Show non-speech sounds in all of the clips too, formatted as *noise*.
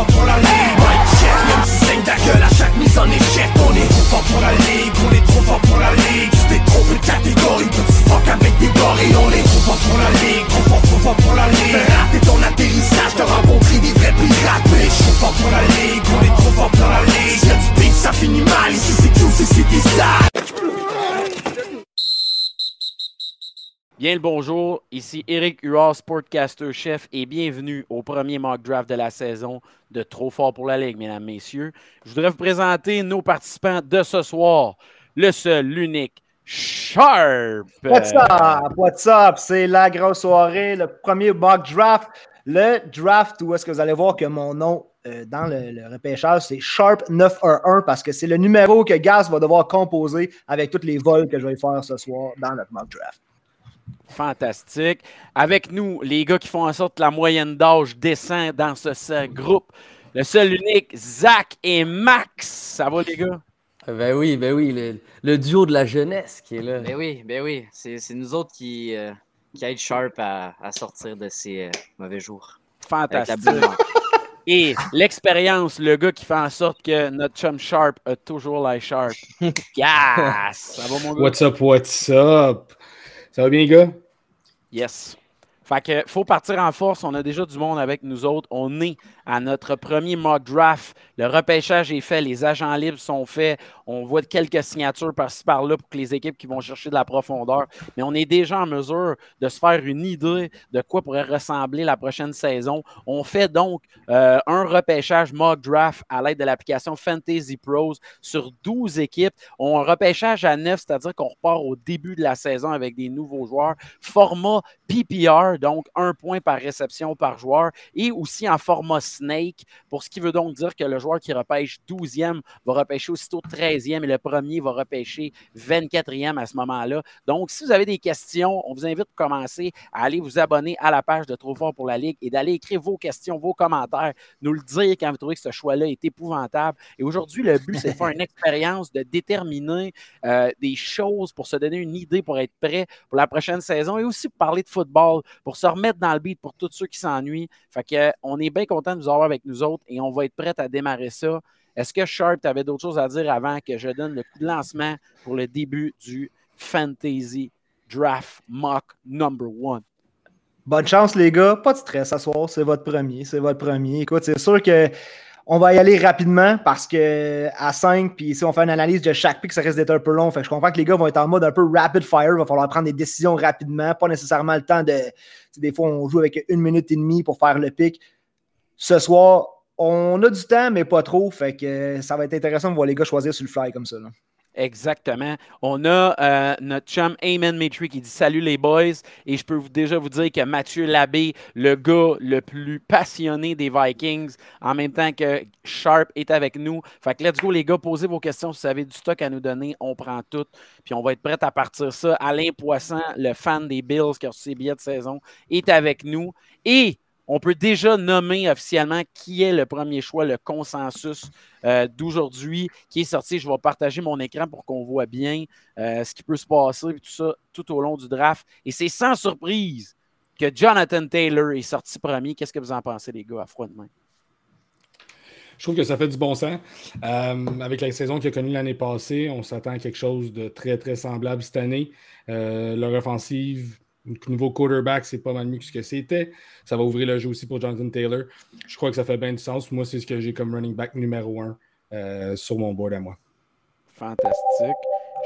fort pour la Bien le bonjour, ici Eric Huard, Sportcaster chef, et bienvenue au premier mock draft de la saison de Trop fort pour la Ligue, mesdames, messieurs. Je voudrais vous présenter nos participants de ce soir. Le seul, l'unique, Sharp. What's up? What's up? C'est la grosse soirée, le premier mock draft. Le draft où est-ce que vous allez voir que mon nom euh, dans le, le repêchage, c'est Sharp 911 parce que c'est le numéro que Gas va devoir composer avec tous les vols que je vais faire ce soir dans notre mock draft. Fantastique. Avec nous, les gars qui font en sorte que la moyenne d'âge descend dans ce, ce groupe. Le seul unique, Zach et Max. Ça va, les gars? Ben oui, ben oui, le, le duo de la jeunesse qui est là. Ben oui, ben oui. C'est nous autres qui, euh, qui aident Sharp à, à sortir de ses euh, mauvais jours. La Fantastique. *laughs* Et l'expérience, le gars qui fait en sorte que notre chum Sharp a toujours l'air Sharp. *laughs* Yes! Ça va, mon gars? What's up, what's up? Ça va bien, gars? Yes. Fait que faut partir en force. On a déjà du monde avec nous autres. On est à notre premier mock draft. Le repêchage est fait, les agents libres sont faits. On voit quelques signatures par-ci par-là pour que les équipes qui vont chercher de la profondeur. Mais on est déjà en mesure de se faire une idée de quoi pourrait ressembler la prochaine saison. On fait donc euh, un repêchage mock draft à l'aide de l'application Fantasy Pros sur 12 équipes. On repêchage à 9, c'est-à-dire qu'on repart au début de la saison avec des nouveaux joueurs. Format PPR, donc un point par réception par joueur, et aussi en format Snake, pour ce qui veut donc dire que le joueur qui repêche 12e va repêcher aussitôt 13e et le premier va repêcher 24e à ce moment-là. Donc, si vous avez des questions, on vous invite pour commencer à aller vous abonner à la page de Trop fort pour la Ligue et d'aller écrire vos questions, vos commentaires, nous le dire quand vous trouvez que ce choix-là est épouvantable. Et aujourd'hui, le but, c'est de faire une *laughs* expérience, de déterminer euh, des choses pour se donner une idée, pour être prêt pour la prochaine saison et aussi pour parler de football, pour se remettre dans le beat pour tous ceux qui s'ennuient. Fait que, euh, on est bien content de vous avoir avec nous autres et on va être prêt à démarrer ça. Est-ce que Sharp, tu avais d'autres choses à dire avant que je donne le coup de lancement pour le début du Fantasy Draft Mock Number One? Bonne chance, les gars. Pas de stress à soir. C'est votre premier. C'est votre premier. Écoute, c'est sûr que on va y aller rapidement parce que à 5, puis si on fait une analyse de chaque pick, ça risque d'être un peu long. Je comprends que les gars vont être en mode un peu rapid fire. Il va falloir prendre des décisions rapidement. Pas nécessairement le temps de. Des fois, on joue avec une minute et demie pour faire le pick. Ce soir, on a du temps, mais pas trop. Fait que ça va être intéressant de voir les gars choisir sur le fly comme ça. Exactement. On a euh, notre chum Amen Matry qui dit Salut les boys. Et je peux vous- déjà vous dire que Mathieu Labbé, le gars le plus passionné des Vikings, en même temps que Sharp est avec nous. Fait que let's go, les gars, posez vos questions. Si vous avez du stock à nous donner, on prend tout. Puis on va être prêt à partir ça. Alain Poisson, le fan des Bills qui a reçu ses billets de saison, est avec nous. Et on peut déjà nommer officiellement qui est le premier choix, le consensus euh, d'aujourd'hui qui est sorti. Je vais partager mon écran pour qu'on voit bien euh, ce qui peut se passer tout au long du draft. Et c'est sans surprise que Jonathan Taylor est sorti premier. Qu'est-ce que vous en pensez, les gars, à froid de main? Je trouve que ça fait du bon sens. Euh, avec la saison qu'il a connue l'année passée, on s'attend à quelque chose de très, très semblable cette année. Leur offensive, niveau quarterback, c'est pas mal mieux que ce que c'était. Ça va ouvrir le jeu aussi pour Jonathan Taylor. Je crois que ça fait bien du sens. Moi, c'est ce que j'ai comme running back numéro un euh, sur mon board à moi. Fantastique.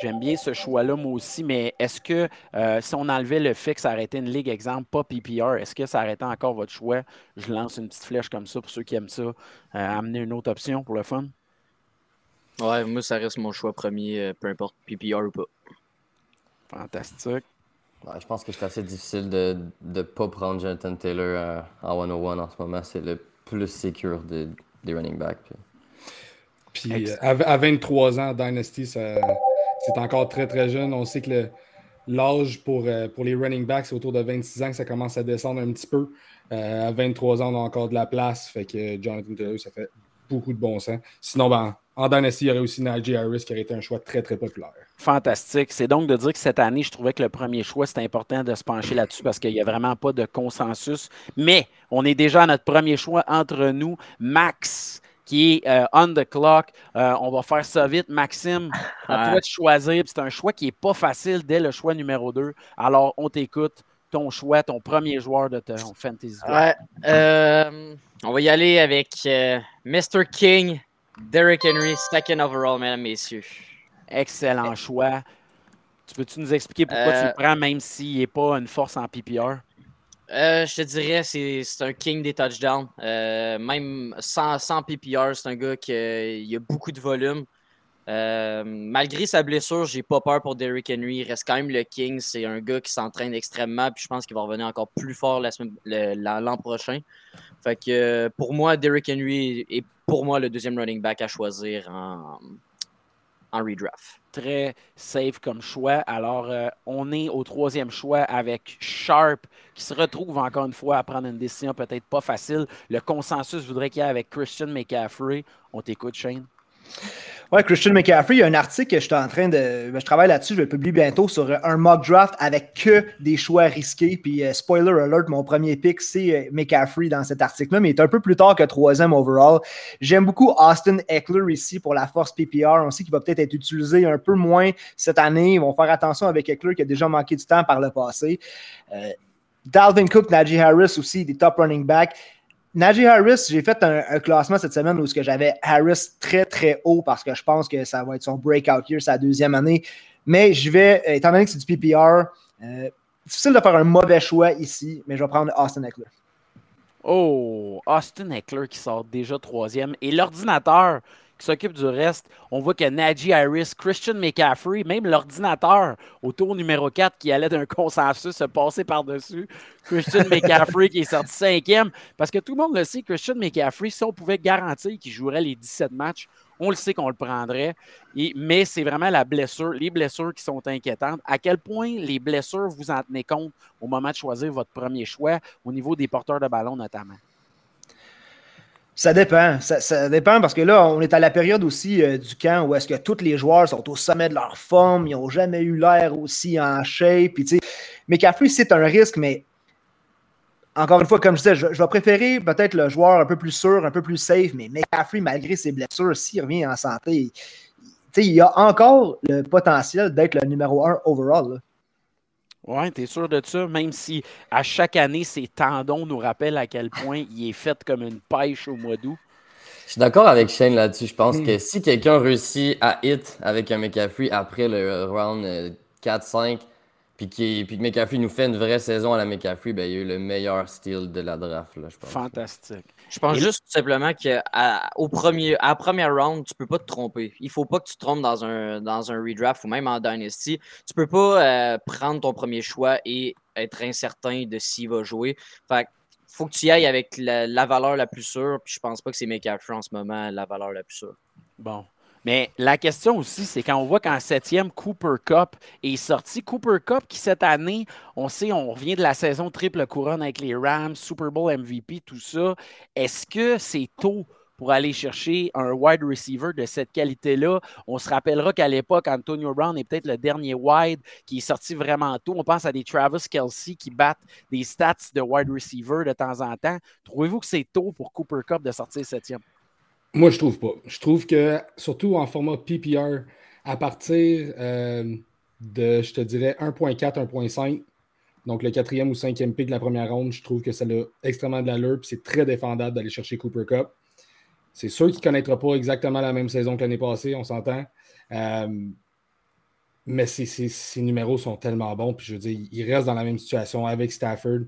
J'aime bien ce choix-là, moi aussi, mais est-ce que euh, si on enlevait le fait que ça arrêtait une ligue, exemple, pas PPR, est-ce que ça arrêtait encore votre choix? Je lance une petite flèche comme ça pour ceux qui aiment ça. Euh, amener une autre option pour le fun. Ouais, moi, ça reste mon choix premier, peu importe PPR ou pas. Fantastique. Ouais, je pense que c'est assez difficile de ne pas prendre Jonathan Taylor euh, en 101 en ce moment. C'est le plus secure des, des running backs. puis- Puis euh, à, à 23 ans, Dynasty, c'est encore très très jeune. On sait que le- l'âge pour, euh, pour les running backs, c'est autour de 26 ans que ça commence à descendre un petit peu. Euh, à 23 ans, on a encore de la place. Fait que Jonathan Taylor, ça fait beaucoup de bon sens. Sinon, ben, en Dynasty, il y aurait aussi Najee Harris qui aurait été un choix très, très populaire. Fantastique. C'est donc de dire que cette année, je trouvais que le premier choix, c'était important de se pencher là-dessus parce qu'il n'y a vraiment pas de consensus. Mais on est déjà à notre premier choix entre nous. Max, qui est euh, on the clock. Euh, on va faire ça vite. Maxime, à toi de choisir. C'est un choix qui n'est pas facile dès le choix numéro 2. Alors, on t'écoute. Ton choix, ton premier joueur de ton fantasy. Ouais. Euh, on va y aller avec Mr. King, Derrick Henry, second overall, mesdames, messieurs. Excellent choix. Tu peux-tu nous expliquer pourquoi tu le prends, même s'il n'est pas une force en PPR? Euh, je te dirais, c'est un king des touchdowns. Euh, même sans, sans PPR, c'est un gars qui a beaucoup de volume. Euh, malgré sa blessure, j'ai pas peur pour Derrick Henry. Il reste quand même le king. C'est un gars qui s'entraîne extrêmement. Puis je pense qu'il va revenir encore plus fort l'an prochain. Fait que pour moi, Derrick Henry est pour moi le deuxième running back à choisir en, redraft. Très safe comme choix. Alors, euh, on est au troisième choix avec Sharp, qui se retrouve encore une fois à prendre une décision peut-être pas facile. Le consensus voudrait qu'il y ait avec Christian McCaffrey. On t'écoute, Shane. Ouais, Christian McCaffrey, il y a un article que je suis en train de. Ben, je travaille là-dessus, je vais le publier bientôt sur un mock draft avec que des choix risqués. Puis, euh, spoiler alert, mon premier pick, c'est euh, McCaffrey dans cet article-là, mais il est un peu plus tard que troisième overall. J'aime beaucoup Austin Eckler ici pour la force PPR. On sait qu'il va peut-être être utilisé un peu moins cette année. Ils vont faire attention avec Eckler qui a déjà manqué du temps par le passé. Euh, Dalvin Cook, Najee Harris aussi, des top running backs. Najee Harris, j'ai fait un, classement cette semaine où j'avais Harris très très haut parce que je pense que ça va être son breakout year, sa deuxième année. Mais je vais, euh, étant donné que c'est du PPR, euh, difficile de faire un mauvais choix ici, mais je vais prendre Austin Eckler. Oh, Austin Eckler qui sort déjà troisième. Et l'ordinateur, s'occupe du reste. On voit que Najee Harris, Christian McCaffrey, même l'ordinateur au tour numéro 4 qui allait d'un *laughs* consensus se passer par-dessus. Christian McCaffrey qui est sorti cinquième. Parce que tout le monde le sait, Christian McCaffrey, si on pouvait garantir qu'il jouerait les 17 matchs, on le sait qu'on le prendrait. mais c'est vraiment la blessure, les blessures qui sont inquiétantes. À quel point les blessures, vous en tenez compte au moment de choisir votre premier choix, au niveau des porteurs de ballon notamment? Ça dépend. Ça, dépend parce que là, on est à la période aussi euh, du camp où est-ce que tous les joueurs sont au sommet de leur forme, ils n'ont jamais eu l'air aussi en shape. Puis, McCaffrey, c'est un risque, mais encore une fois, comme je disais, je, vais préférer peut-être le joueur un peu plus sûr, un peu plus safe, mais McCaffrey, malgré ses blessures, s'il revient en santé, il a encore le potentiel d'être le numéro un overall. Oui, tu es sûr de ça, même si à chaque année, ses tendons nous rappellent à quel point il est fait comme une pêche au mois d'août. Je suis d'accord avec Shane là-dessus. Je pense hmm. que si quelqu'un réussit à hit avec un McCaffrey après le round 4-5, euh, puis, qui, puis que McCaffrey nous fait une vraie saison à la McCaffrey, ben, il a eu le meilleur style de la draft, là, je pense. Fantastique. Je pense juste tout simplement qu'au premier, à la première round, tu peux pas te tromper. Il faut pas que tu te trompes dans un, dans un redraft ou même en Dynasty. Tu peux pas euh, prendre ton premier choix et être incertain de s'il va jouer. Fait faut que tu y ailles avec la, la valeur la plus sûre. Puis je pense pas que c'est McCaffrey en ce moment la valeur la plus sûre. Bon. Mais la question aussi, c'est quand on voit qu'en septième, Cooper Cup est sorti. Cooper Cup qui, cette année, on sait, on revient de la saison triple couronne avec les Rams, Super Bowl MVP, tout ça. Est-ce que c'est tôt pour aller chercher un wide receiver de cette qualité-là? On se rappellera qu'à l'époque, Antonio Brown est peut-être le dernier wide qui est sorti vraiment tôt. On pense à des Travis Kelsey qui battent des stats de wide receiver de temps en temps. Trouvez-vous que c'est tôt pour Cooper Cup de sortir septième? Moi, je trouve pas. Je trouve que, surtout en format PPR, à partir euh, de, je te dirais, 1.4, 1.5, donc le quatrième ou cinquième pick de la première ronde, je trouve que ça a extrêmement de l'allure, puis c'est très défendable d'aller chercher Cooper Cup. C'est sûr qu'il ne connaîtra pas exactement la même saison que l'année passée, on s'entend. Euh, mais ses, numéros sont tellement bons, puis je veux dire, il reste dans la même situation avec Stafford.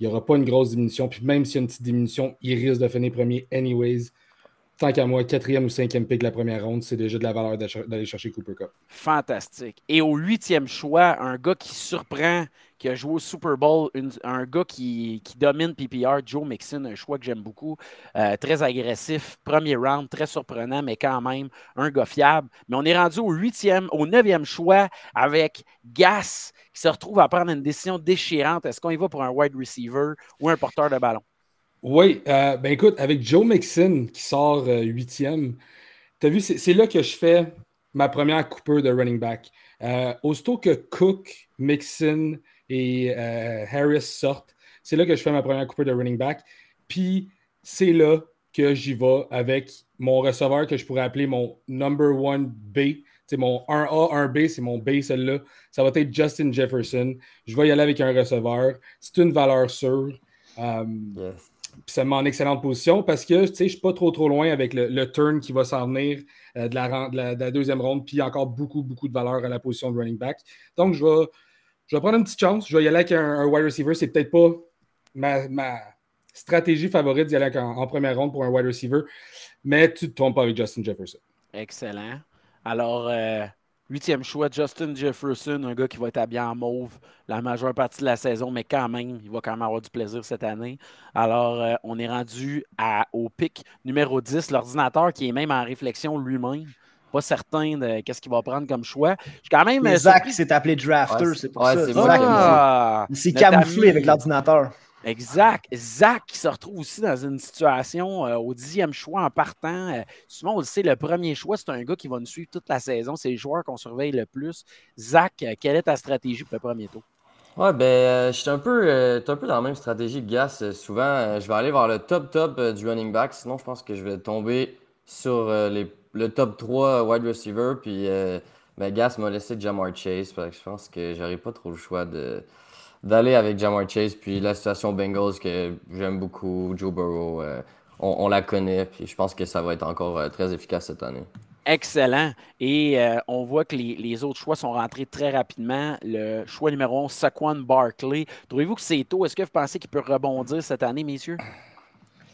Il n'y aura pas une grosse diminution, puis même s'il y a une petite diminution, il risque de finir premier anyways tant qu'à moi, quatrième ou cinquième pick de la première ronde, c'est déjà de la valeur d'aller chercher Cooper Cup. Fantastique. Et au huitième choix, un gars qui surprend, qui a joué au Super Bowl, un gars qui, domine PPR, Joe Mixon, un choix que j'aime beaucoup. Euh, très agressif, premier round, très surprenant, mais quand même un gars fiable. Mais on est rendu au huitième, au neuvième choix avec Gas, qui se retrouve à prendre une décision déchirante. Est-ce qu'on y va pour un wide receiver ou un porteur de ballon? Oui, euh, ben écoute, avec Joe Mixon qui sort euh, huitième, tu as vu, c'est là que je fais ma première coupure de running back. Euh, aussitôt que Cook, Mixon et Harris sortent, c'est là que je fais ma première coupure de running back. Puis c'est là que j'y vais avec mon receveur que je pourrais appeler mon number one B. C'est mon 1A, 1B, c'est mon B, celle-là. Ça va être Justin Jefferson. Je vais y aller avec un receveur. C'est une valeur sûre. Ça me met en excellente position parce que je ne suis pas trop trop loin avec le, turn qui va s'en venir euh, de, la, deuxième ronde, puis encore beaucoup, beaucoup de valeur à la position de running back. Donc, je vais, je vais prendre une petite chance. Je vais y aller avec un, wide receiver. C'est peut-être pas ma, stratégie favorite d'y aller en, première ronde pour un wide receiver, mais tu ne te trompes pas avec Justin Jefferson. Excellent. Alors, euh, Huitième choix, Justin Jefferson, un gars qui va être habillé en mauve la majeure partie de la saison, mais quand même, il va quand même avoir du plaisir cette année. Alors, euh, on est rendu à, au pic numéro 10, l'ordinateur qui est même en réflexion lui-même. Pas certain de qu'est-ce qu'il va prendre comme choix. Je quand même. Zach s'est appelé Drafter, c'est pour ça. Ah, il s'est camouflé avec l'ordinateur. Exact. Zach qui se retrouve aussi dans une situation euh, au dixième choix en partant. Euh, souvent, on le sait, le premier choix, c'est un gars qui va nous suivre toute la saison. C'est le joueur qu'on surveille le plus. Zach, euh, quelle est ta stratégie pour le premier tour? Ouais, ben, je suis un, peu, dans la même stratégie que Gas. souvent, je vais aller vers le top top du running back. Sinon, je pense que je vais tomber sur le top 3 wide receiver. Puis, ben, Gas m'a laissé Jamar Chase. Parce je pense que j'aurais pas trop le choix de d'aller avec Jamar Chase. Puis la situation Bengals que j'aime beaucoup, Joe Burrow, euh, on, la connaît. Puis je pense que ça va être encore euh, très efficace cette année. Excellent. Et euh, on voit que les, autres choix sont rentrés très rapidement. Le choix numéro 11, Saquon Barkley. Trouvez-vous que c'est tôt? Est-ce que vous pensez qu'il peut rebondir cette année, messieurs?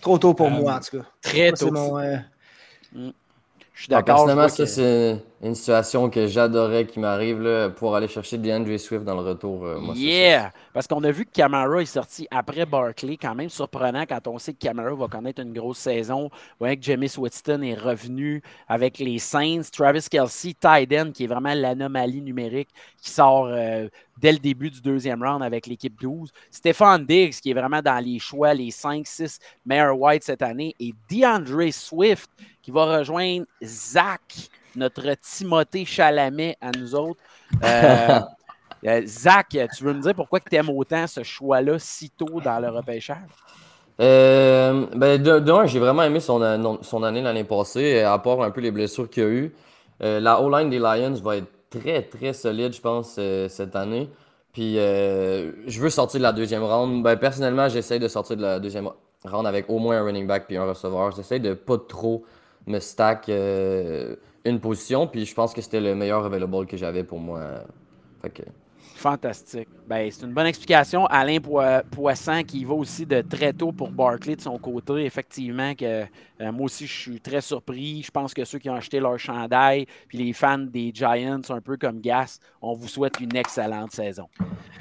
Trop tôt pour moi, en tout cas. Très tôt. Mm. Je suis d'accord. personnellement, ça, c'est une situation que j'adorais qui m'arrive pour aller chercher DeAndre Swift dans le retour. Euh, yeah! Parce qu'on a vu que Camara est sorti après Barkley, quand même surprenant quand on sait que Camara va connaître une grosse saison. Voyez que James Whitson est revenu avec les Saints. Travis Kelsey, Tyden, qui est vraiment l'anomalie numérique, qui sort euh, dès le début du deuxième round avec l'équipe 12. Stéphane Diggs, qui est vraiment dans les choix, les 5-6 meilleurs white cette année. Et DeAndre Swift, qui va rejoindre Zach, notre Timothée Chalamet à nous autres. Euh, *laughs* euh, Zach, tu veux me dire pourquoi tu aimes autant ce choix-là si tôt dans le repêchage? Euh, ben de, j'ai vraiment aimé son, son année l'année passée, à part un peu les blessures qu'il y a eu. la O-line des Lions va être très, très solide, je pense, cette année. Puis, je veux sortir de la deuxième round. Ben, personnellement, j'essaie de sortir de la deuxième round avec au moins un running back puis un receveur. J'essaie de pas trop me stack euh, une position. Puis je pense que c'était le meilleur available que j'avais pour moi. Fantastique. Ben, c'est une bonne explication. Alain Poisson qui va aussi de très tôt pour Barclay de son côté. Effectivement, que euh, moi aussi, je suis très surpris. Je pense que ceux qui ont acheté leur chandail, puis les fans des Giants, un peu comme Gas, on vous souhaite une excellente saison.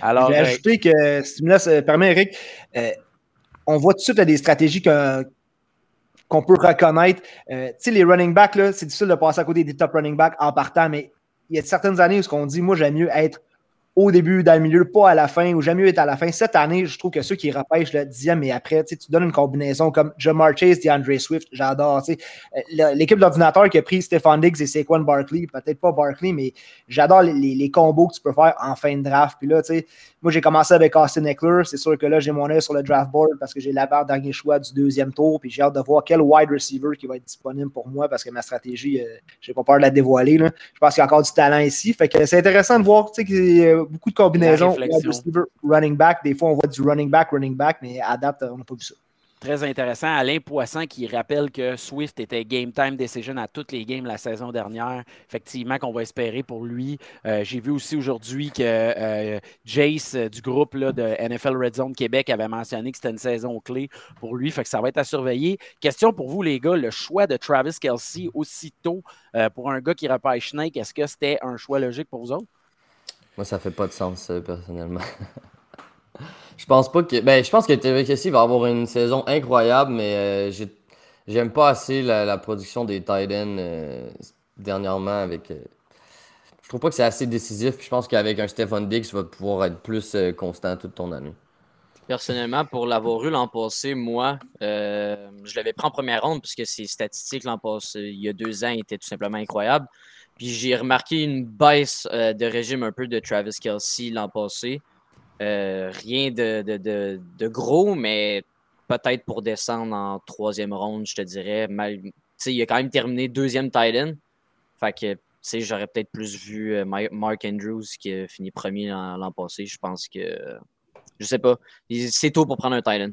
Alors, J'ai euh, ajouté que, si tu me laisses permettre, Eric, on voit tout de suite des stratégies que, qu'on peut reconnaître. Euh, tu sais, les running backs, c'est difficile de passer à côté des top running backs en partant, mais il y a certaines années où on dit, moi, j'aime mieux être au début, dans le milieu, pas à la fin, ou jamais être à la fin. Cette année, je trouve que ceux qui repêchent le dixième et après, tu donnes une combinaison comme Jamar Chase, DeAndre Swift, j'adore. Euh, l'équipe d'ordinateur qui a pris Stephon Diggs et Saquon Barkley, peut-être pas Barkley, mais j'adore les, combos que tu peux faire en fin de draft. Puis là, tu sais, moi, j'ai commencé avec Austin Eckler. C'est sûr que là, j'ai mon œil sur le draft board parce que j'ai la barre dernier choix du deuxième tour. Puis j'ai hâte de voir quel wide receiver qui va être disponible pour moi parce que ma stratégie, euh, j'ai pas peur de la dévoiler. Là. Je pense qu'il y a encore du talent ici. Fait que c'est intéressant de voir qu'il y a beaucoup de combinaisons. Receiver, running back. Des fois, on voit du running back, running back, mais à date, on n'a pas vu ça. Très intéressant. Alain Poisson qui rappelle que Swift était game time decision à toutes les games la saison dernière. Effectivement, qu'on va espérer pour lui. Euh, j'ai vu aussi aujourd'hui que euh, Jace euh, du groupe là, de NFL Red Zone Québec avait mentionné que c'était une saison clé pour lui. Fait que ça va être à surveiller. Question pour vous, les gars, le choix de Travis Kelsey aussitôt pour un gars qui repêche Snake, est-ce que c'était un choix logique pour vous autres? Moi, ça fait pas de sens, personnellement. *laughs* Je pense pas que. Ben, je pense que TVKC va avoir une saison incroyable, mais euh, j'aime pas assez la, production des Titans euh, dernièrement avec. Euh, je trouve pas que c'est assez décisif. je pense qu'avec un Stephen Dix, tu vas pouvoir être plus constant toute ton année. Personnellement, pour l'avoir eu l'an passé, moi, euh, je l'avais pris en première ronde puisque ses statistiques l'an passé, il y a deux ans, étaient tout simplement incroyables. Puis j'ai remarqué une baisse euh, de régime un peu de Travis Kelsey l'an passé. Euh, rien de, de, de, gros, mais peut-être pour descendre en troisième ronde, je te dirais. Mal, il a quand même terminé deuxième Titan. Fait que j'aurais peut-être plus vu Mark Andrews qui a fini premier l'an passé. Je pense que je sais pas. C'est tôt pour prendre un Titan.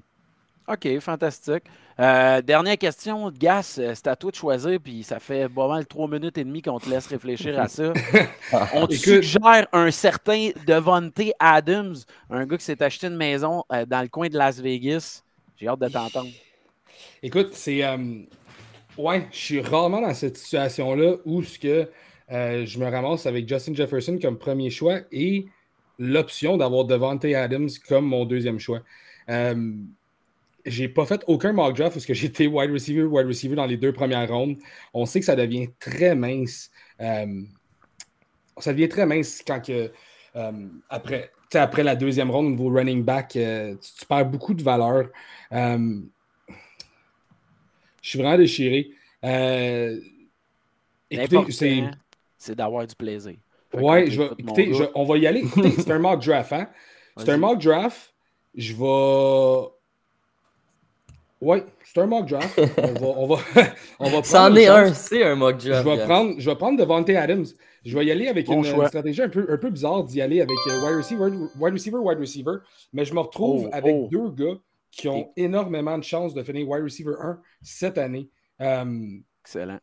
OK, fantastique. Euh, dernière question, Gas, euh, c'est à toi de choisir, puis ça fait pas mal trois minutes et demie qu'on te laisse réfléchir à ça. *laughs* On te suggère un certain Devonte Adams, un gars qui s'est acheté une maison euh, dans le coin de Las Vegas. J'ai hâte de t'entendre. Écoute, c'est. ouais, je suis rarement dans cette situation-là où ce que, je me ramasse avec Justin Jefferson comme premier choix et l'option d'avoir Devante Adams comme mon deuxième choix. J'ai pas fait aucun mock draft parce que *laughs* j'étais wide receiver, wide receiver dans les deux premières rondes. On sait que ça devient très mince. Euh, ça devient très mince quand que, euh, après, après la deuxième ronde, au niveau running back, euh, tu, perds beaucoup de valeur. je suis vraiment déchiré. écoutez, c'est d'avoir du plaisir. Ouais, je écoutez, on va y aller. c'est un *laughs* mock draft, hein? C'est un mock draft. Je vais. Ouais, c'est un mock draft. *laughs* on va, on va, *laughs* C'en est un, c'est un mock draft. Je vais, prendre, je vais prendre Devante Adams. Je vais y aller avec une, stratégie un peu, un peu bizarre d'y aller avec euh, wide, receiver, wide receiver, wide receiver. Mais je me retrouve oh, avec oh. deux gars qui ont énormément de chances de finir wide receiver 1 cette année. Euh, Excellent.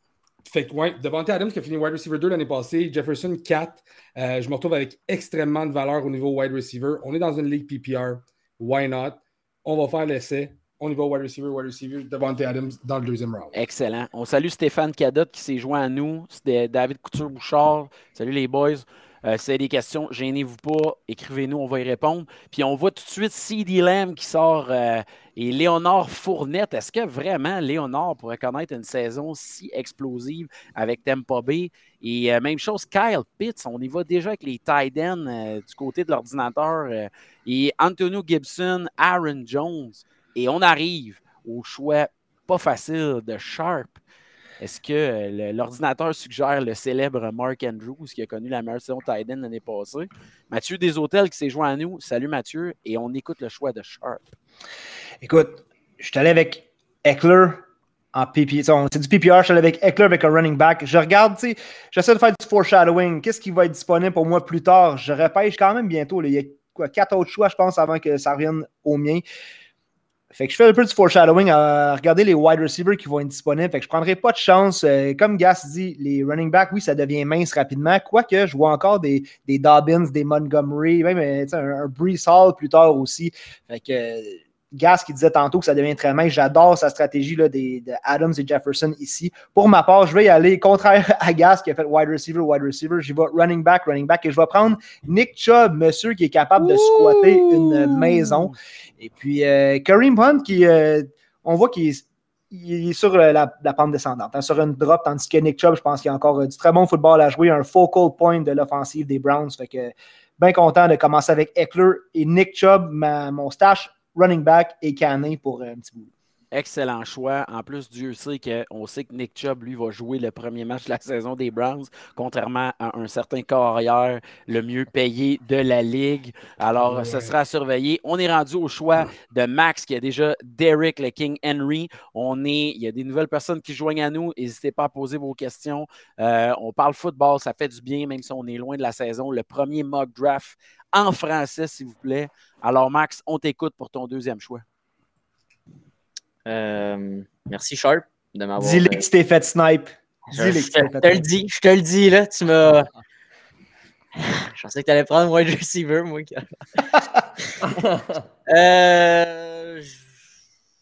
Fait que, ouais, Devante Adams qui a fini wide receiver 2 l'année passée, Jefferson 4. Euh, je me retrouve avec extrêmement de valeur au niveau wide receiver. On est dans une ligue PPR. Why not? On va faire l'essai. On y va wide receiver, wide receiver, Devante Adams dans le deuxième round. Excellent. On salue Stéphane Cadotte qui s'est joint à nous. David Couture-Bouchard. Salut les boys. Euh, si vous avez des questions, gênez-vous pas, écrivez-nous, on va y répondre. Puis on voit tout de suite CD Lamb qui sort euh, et Léonard Fournette. Est-ce que vraiment Léonard pourrait connaître une saison si explosive avec Tampa Bay? Et euh, même chose, Kyle Pitts, on y va déjà avec les tight ends du côté de l'ordinateur. et Antonio Gibson, Aaron Jones. Et on arrive au choix pas facile de Sharp. Est-ce que l'ordinateur suggère le célèbre Mark Andrews qui a connu la meilleure saison Titan l'année passée? Mathieu Deshôtels qui s'est joint à nous. Salut Mathieu, et on écoute le choix de Sharp. Écoute, je suis allé avec Eckler en PPR. C'est du PPR, je suis allé avec Eckler avec un running back. Je regarde, tu sais, j'essaie de faire du foreshadowing. Qu'est-ce qui va être disponible pour moi plus tard? Je repêche quand même bientôt. Il y a quatre autres choix, je pense, avant que ça revienne au mien. Fait que je fais un peu du foreshadowing à regarder les wide receivers qui vont être disponibles. Fait que je ne prendrai pas de chance. Euh, comme Gas dit, les running backs, oui, ça devient mince rapidement. Quoique, je vois encore des, des Dobbins, des Montgomery, même euh, un, un Brees Hall plus tard aussi. Fait que Gas qui disait tantôt que ça devient très mince. J'adore sa stratégie là, des, de Adams et Jefferson ici. Pour ma part, je vais y aller contraire *laughs* à Gas qui a fait wide receiver, wide receiver. J'y vais running back, running back. Et je vais prendre Nick Chubb, monsieur qui est capable de squatter une maison. Et puis euh, Kareem Hunt qui, euh, on voit qu'il est sur euh, la, pente descendante, hein, sur une drop, tandis que Nick Chubb, je pense qu'il y a encore du très bon football à jouer, un focal point de l'offensive des Browns. Fait que bien content de commencer avec Eckler et Nick Chubb, mon stash running back et Canet pour un petit bout. Excellent choix. En plus, Dieu sait qu'on sait que Nick Chubb, lui, va jouer le premier match de la *laughs* saison des Browns, contrairement à un certain carrière le mieux payé de la Ligue. Alors, ce sera à surveiller. On est rendu au choix de Max, qui a déjà Derek, le King Henry. On est, il y a des nouvelles personnes qui joignent à nous. N'hésitez pas à poser vos questions. Euh, on parle football, ça fait du bien, même si on est loin de la saison. Le premier mock draft en français, s'il vous plaît. Alors, Max, on t'écoute pour ton deuxième choix. Euh, merci, Sharp, de m'avoir. Dis-le que tu t'es fait snipe. Je, te le dis, je te le dis, là. Tu m'as. *laughs* Je pensais que tu allais prendre wide receiver, moi. *laughs* euh,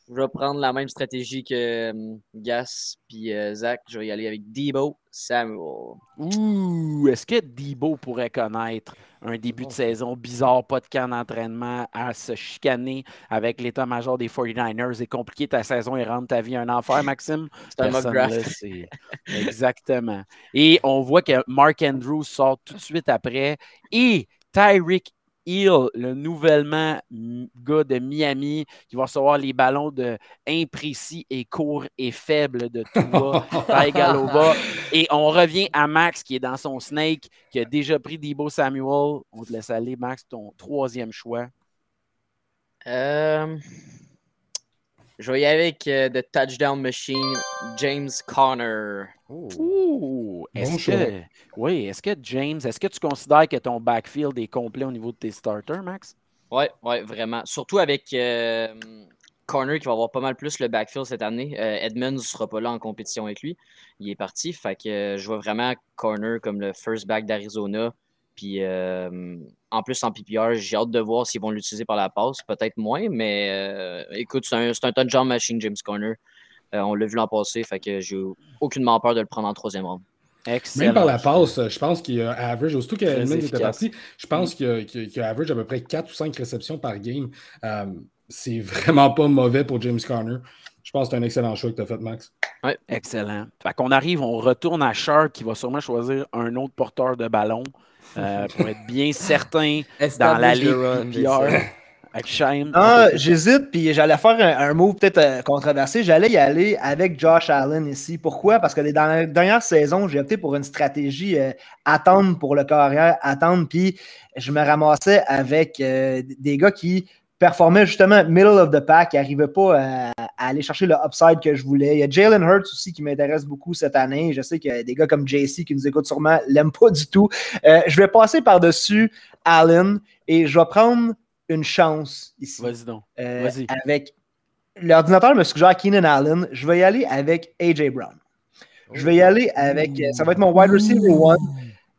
je vais prendre la même stratégie que um, Gas puis euh, Zach. Je vais y aller avec Debo Samuel. Ouh, est-ce que Debo pourrait connaître un début de saison bizarre, pas de camp d'entraînement, à se chicaner avec l'état-major des 49ers et compliquer ta saison et rendre ta vie un enfer, Maxime? *laughs* C'est un mock draft. Exactement. Et on voit que Mark Andrews sort tout de suite après et Tyreek Hill, le nouvellement gars de Miami, qui va recevoir les ballons de imprécis et courts et faibles de Tua. *laughs* Et on revient à Max, qui est dans son snake, qui a déjà pris Debo Samuel. On te laisse aller, Max, ton troisième choix. Euh, je vais y aller avec euh, The Touchdown Machine, James Conner. Ouh, est-ce que, oui, est-ce que James, est-ce que tu considères que ton backfield est complet au niveau de tes starters, Max? Oui, ouais, vraiment. Surtout avec euh, Corner qui va avoir pas mal plus le backfield cette année. Edmonds ne sera pas là en compétition avec lui. Il est parti. Fait que je vois vraiment Corner comme le first back d'Arizona. Puis euh, en plus, en PPR, j'ai hâte de voir s'ils vont l'utiliser par la passe. Peut-être moins, mais euh, écoute, c'est un, un touchdown machine, James Conner. Euh, on l'a vu l'an passé, fait que j'ai aucunement peur de le prendre en troisième round. Excellent. Même par la passe, je pense qu'il y a average, surtout qu'Edmund était parti, je pense qu'il y, a average à peu près 4 ou 5 réceptions par game. c'est vraiment pas mauvais pour James Conner. Je pense que c'est un excellent choix que tu as fait, Max. Oui, excellent. Fait qu'on arrive, on retourne à Shark qui va sûrement choisir un autre porteur de ballon. Euh, pour être bien certain *laughs* dans la ligue avec Shane. Ah, j'hésite, puis j'allais faire un, mot peut-être euh, controversé. J'allais y aller avec Josh Allen ici. Pourquoi? Parce que dans la dernière saison, j'ai opté pour une stratégie euh, attendre pour le carrière, attendre, puis je me ramassais avec des gars qui performait justement middle of the pack, il n'arrivait pas à, aller chercher le upside que je voulais. Il y a Jalen Hurts aussi qui m'intéresse beaucoup cette année. Je sais qu'il y a des gars comme JC qui nous écoutent sûrement l'aiment pas du tout. Euh, je vais passer par-dessus Allen et je vais prendre une chance ici. Vas-y donc. Euh, Vas-y. avec l'ordinateur me suggère Keenan Allen. Je vais y aller avec AJ Brown. Je vais y aller avec. Ça va être mon wide receiver one.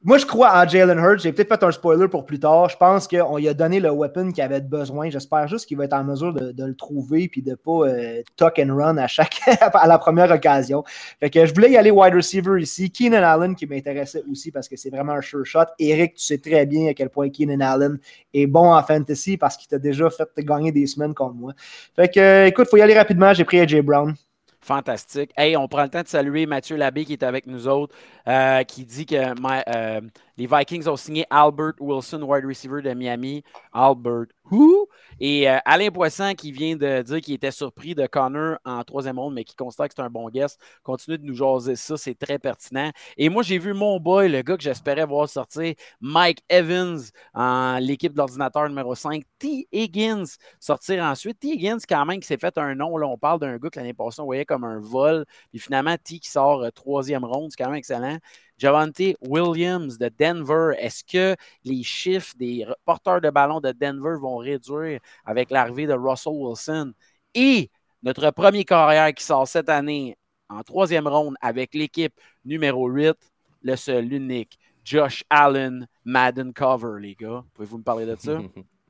Moi, je crois en Jalen Hurts. J'ai peut-être fait un spoiler pour plus tard. Je pense qu'on lui a donné le weapon qu'il avait besoin. J'espère juste qu'il va être en mesure de, le trouver et de ne pas euh, tuck and run à, chaque, *laughs* à la première occasion. Fait que je voulais y aller wide receiver ici. Keenan Allen qui m'intéressait aussi parce que c'est vraiment un sure shot. Eric, tu sais très bien à quel point Keenan Allen est bon en fantasy parce qu'il t'a déjà fait gagner des semaines comme moi. Fait que, écoute, il faut y aller rapidement. J'ai pris AJ Brown. Fantastique. Hey, on prend le temps de saluer Mathieu Labbé qui est avec nous autres, euh, qui dit que euh, les Vikings ont signé Albert Wilson, wide receiver de Miami. Albert, who? Et euh, Alain Poisson qui vient de dire qu'il était surpris de Connor en troisième ronde, mais qui constate que c'est un bon guest. Continue de nous jaser ça, c'est très pertinent. Et moi, j'ai vu mon boy, le gars que j'espérais voir sortir, Mike Evans, en l'équipe d'ordinateur numéro 5, T. Higgins, sortir ensuite. T. Higgins, quand même, qui s'est fait un nom. Là, on parle d'un gars que l'année passée, on voyait comme un vol. Puis finalement, T qui sort euh, troisième ronde, c'est quand même excellent. Javante Williams de Denver, est-ce que les chiffres des porteurs de ballon de Denver vont réduire avec l'arrivée de Russell Wilson? Et notre premier carrière qui sort cette année en troisième ronde avec l'équipe numéro 8, le seul, l'unique, Josh Allen, Madden Cover, les gars? Pouvez-vous me parler de ça?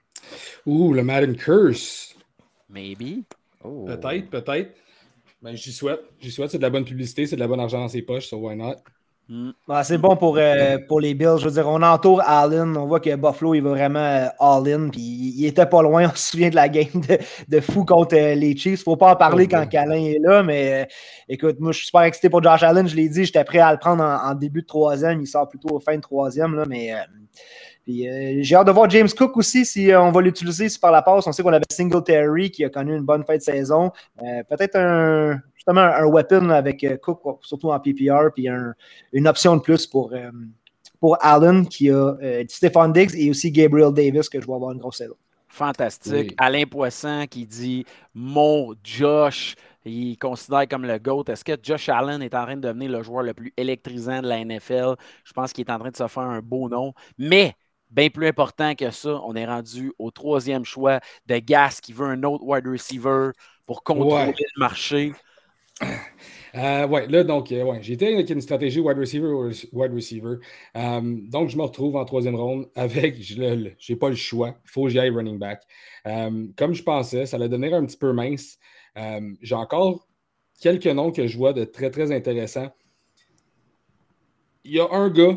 *laughs* Ouh, le Madden Curse. Maybe. Oh. Peut-être, peut-être. Ben, j'y souhaite. J'y souhaite. C'est de la bonne publicité, c'est de la bonne argent dans ses poches, so why not? Mm. c'est bon pour, euh, pour les Bills. Je veux dire, on entoure Allen. On voit que Buffalo, il va vraiment euh, all-in. Puis il, était pas loin. *laughs* On se souvient de la game de, fou contre euh, les Chiefs. Faut pas en parler oh, quand Calin est là. Mais écoute, moi, je suis super excité pour Josh Allen. Je l'ai dit, j'étais prêt à le prendre en, début de troisième. Il sort plutôt au fin de troisième. Là, mais j'ai hâte de voir James Cook aussi si on va l'utiliser par la passe. On sait qu'on avait Singletary qui a connu une bonne fin de saison. Peut-être un justement un, weapon avec euh, Cook, surtout en PPR, puis une option de plus pour, euh, pour Allen qui a euh, Stephon Diggs et aussi Gabriel Davis que je vais avoir une grosse saison. Fantastique. Alain Poisson qui dit Mon Josh, il considère comme le GOAT. Est-ce que Josh Allen est en train de devenir le joueur le plus électrisant de la NFL? Je pense qu'il est en train de se faire un beau nom. Mais bien plus important que ça, on est rendu au troisième choix de Gas qui veut un autre wide receiver pour contrôler le marché. Euh, ouais, là, donc, euh, ouais, j'étais avec une stratégie wide receiver, wide receiver. Euh, donc, je me retrouve en troisième ronde avec, je n'ai pas le choix, il faut que j'y aille running back. comme je pensais, ça allait donner un petit peu mince. J'ai encore quelques noms que je vois de très, très intéressants. Il y a un gars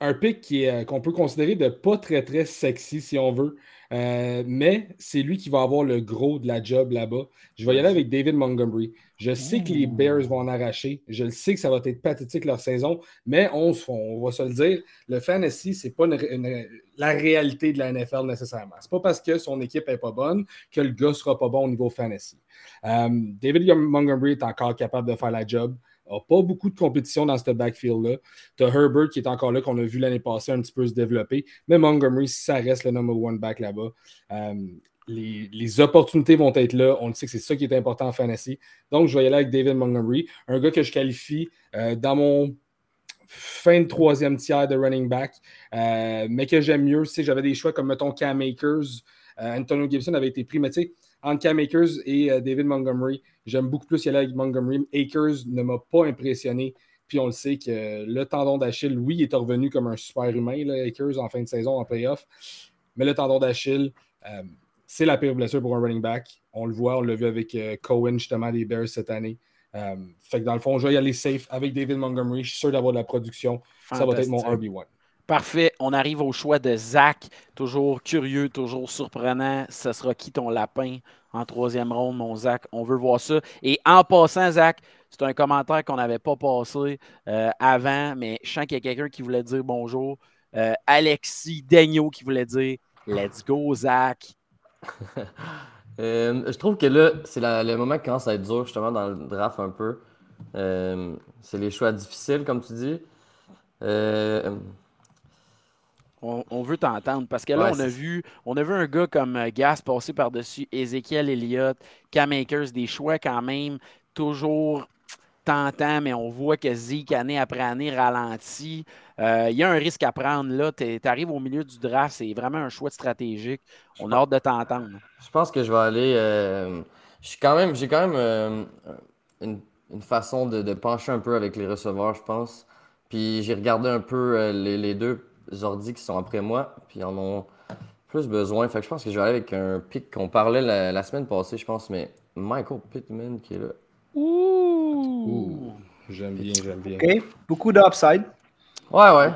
un pic qui est, qu'on peut considérer de pas très très sexy si on veut. Euh, mais c'est lui qui va avoir le gros de la job là-bas. Je vais y aller avec David Montgomery. Je sais que les Bears vont en arracher. Je le sais que ça va être pathétique leur saison, mais on, on va se le dire, le fantasy, ce n'est pas la réalité de la NFL nécessairement. Ce n'est pas parce que son équipe n'est pas bonne que le gars ne sera pas bon au niveau fantasy. Euh, David Montgomery est encore capable de faire la job n'a pas beaucoup de compétition dans ce backfield-là. Tu as Herbert qui est encore là, qu'on a vu l'année passée un petit peu se développer. Mais Montgomery, ça reste le number one back là-bas. Euh, les, opportunités vont être là. On le sait que c'est ça qui est important en fantasy. Donc, je vais y aller avec David Montgomery, un gars que je qualifie euh, dans mon fin de troisième tiers de running back, euh, mais que j'aime mieux. Si j'avais des choix comme, mettons, Cam Akers, Antonio Gibson avait été pris, mais tu sais, entre Cam Akers et euh, David Montgomery, j'aime beaucoup plus y aller avec Montgomery. Akers ne m'a pas impressionné. Puis on le sait que le tendon d'Achille, oui, est revenu comme un super humain, Akers, en fin de saison, en playoff. Mais le tendon d'Achille, euh, c'est la pire blessure pour un running back. On le voit, on l'a vu avec euh, Cohen, justement, des Bears cette année. fait que dans le fond, je vais y aller safe avec David Montgomery. Je suis sûr d'avoir de la production. Ça va être mon RB1. Parfait. On arrive au choix de Zach. Toujours curieux, toujours surprenant. Ce sera qui ton lapin en troisième ronde, mon Zach? On veut voir ça. Et en passant, Zach, c'est un commentaire qu'on n'avait pas passé euh, avant, mais je sens qu'il y a quelqu'un qui voulait dire bonjour. Euh, Alexis Daigneault qui voulait dire Let's go, Zach. *laughs* Euh, je trouve que là, c'est le moment qui commence à être dur, justement, dans le draft un peu. c'est les choix difficiles, comme tu dis. On, veut t'entendre parce que là, on, a vu, on a vu un gars comme euh, Gas passer par-dessus Ezekiel Elliott, Cam Akers, des choix quand même toujours tentants, mais on voit que Zeke, année après année, ralentit. Euh, il y a un risque à prendre là. Tu arrives au milieu du draft, c'est vraiment un choix stratégique. On a hâte de t'entendre. Je pense que je vais aller. Euh, j'ai quand même, quand même une, façon de, pencher un peu avec les receveurs, je pense. Puis j'ai regardé un peu les deux ordi qui sont après moi, puis en ont plus besoin. Fait que je pense que je vais aller avec un pic qu'on parlait la, semaine passée, je pense, mais Michael Pittman qui est là. Ouh! J'aime bien, j'aime bien. OK. Beaucoup d'upside. Ouais, ouais.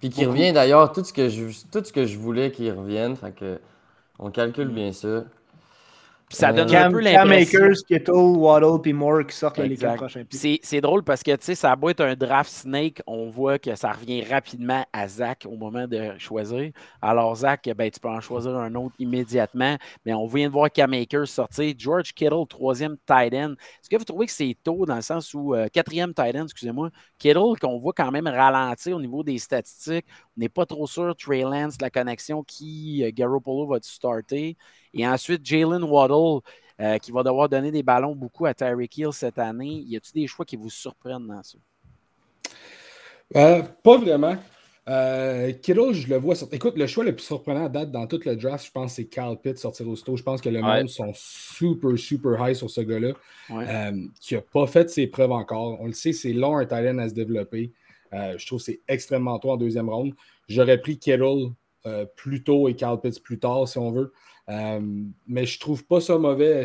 Puis qui revient d'ailleurs, tout ce que je tout ce que je voulais qu'il revienne. Fait que on calcule bien ça ça donne un peu l'impression. Cam Kittle, Waddle puis Moore qui sortent les quatre prochains C'est drôle parce que, tu sais, ça a beau être un draft snake, on voit que ça revient rapidement à Zach au moment de choisir. Alors, Zach, ben, tu peux en choisir un autre immédiatement, mais on vient de voir Cam Akers sortir. George Kittle, troisième tight end. Est-ce que vous trouvez que c'est tôt dans le sens où, euh, quatrième tight end, excusez-moi, Kittle, qu'on voit quand même ralentir au niveau des statistiques, on n'est pas trop sûr, Trey Lance, la connexion qui, euh, Garoppolo va starter. Et ensuite, Jalen Waddle, euh, qui va devoir donner des ballons beaucoup à Tyreek Hill cette année. Y a-t-il des choix qui vous surprennent dans ça? Euh, pas vraiment. Euh, Kittle, je le vois. Écoute, le choix le plus surprenant à date dans tout le draft, je pense, c'est Carl Pitt sortir au sto. Je pense que le monde sont super, super high sur ce gars-là, qui n'a pas fait ses preuves encore. On le sait, c'est long un talent à se développer. je trouve que c'est extrêmement tôt en deuxième ronde. J'aurais pris Kittle plus tôt et Carl Pitts plus tard, si on veut. Euh, mais je trouve pas ça mauvais.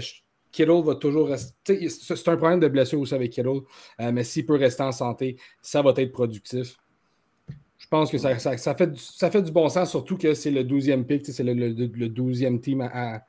Kittle va toujours rester. C'est un problème de blessure aussi avec Kittle, euh, mais s'il peut rester en santé, ça va être productif. Je pense que ça, fait, du, ça fait du bon sens, surtout que c'est le 12e pick, c'est le, 12e team à,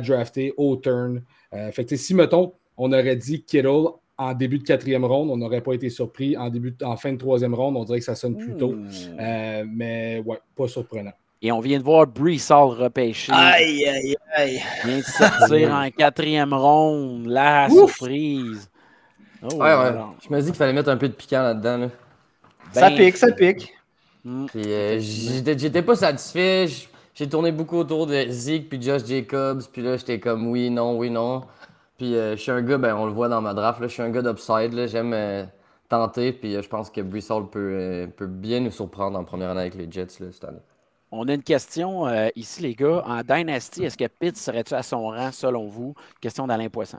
drafter au turn. Euh, fait si, mettons, on aurait dit Kittle en début de quatrième ronde, on n'aurait pas été surpris. En, début, en fin de troisième ronde, on dirait que ça sonne plus tôt. mais ouais, pas surprenant. Et on vient de voir Breesall repêcher. Aïe, aïe, aïe. Il vient de sortir en *laughs* quatrième ronde. La surprise. Oh, ouais, ouais. Je me dis qu'il fallait mettre un peu de piquant là-dedans. ça ben, pique, ça pique. Puis euh, j'étais pas satisfait. J'ai tourné beaucoup autour de Zeke puis Josh Jacobs. Puis là, j'étais comme oui, non, oui, non. Puis euh, je suis un gars, ben, on le voit dans ma draft, je suis un gars d'upside. J'aime euh, tenter. Puis je pense que Breesall peut, peut bien nous surprendre en première année avec les Jets cette année. On a une question euh, ici, les gars. En Dynasty, est-ce que Pitt serait-tu à son rang selon vous? Question d'Alain Poisson.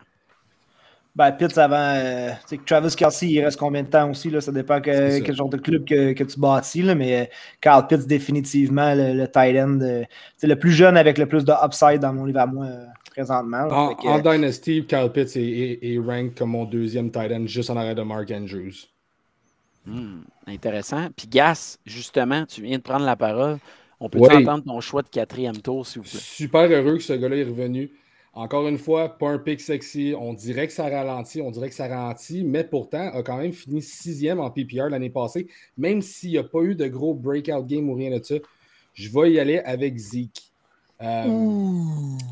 Ben, Pitt, avant. Euh, Travis Kelsey, il reste combien de temps aussi? Là? Ça dépend quel genre de club que, tu bâtis. Là, mais euh, Carl Pitts, définitivement, le, tight end. c'est le plus jeune avec le plus de upside dans mon livre à moi présentement. en, Dynasty, Carl Pitts est, est, rank comme mon deuxième tight end juste en arrêt de Mark Andrews. Hmm, intéressant. Puis Gas, justement, tu viens de prendre la parole. On peut entendre ton choix de quatrième tour, s'il vous plaît? Super heureux que ce gars-là est revenu. Encore une fois, pas un pick sexy. On dirait que ça ralentit, on dirait que ça ralentit, mais pourtant a quand même fini sixième en PPR l'année passée, même s'il n'y a pas eu de gros breakout game ou rien de ça. Je vais y aller avec Zeke. Euh,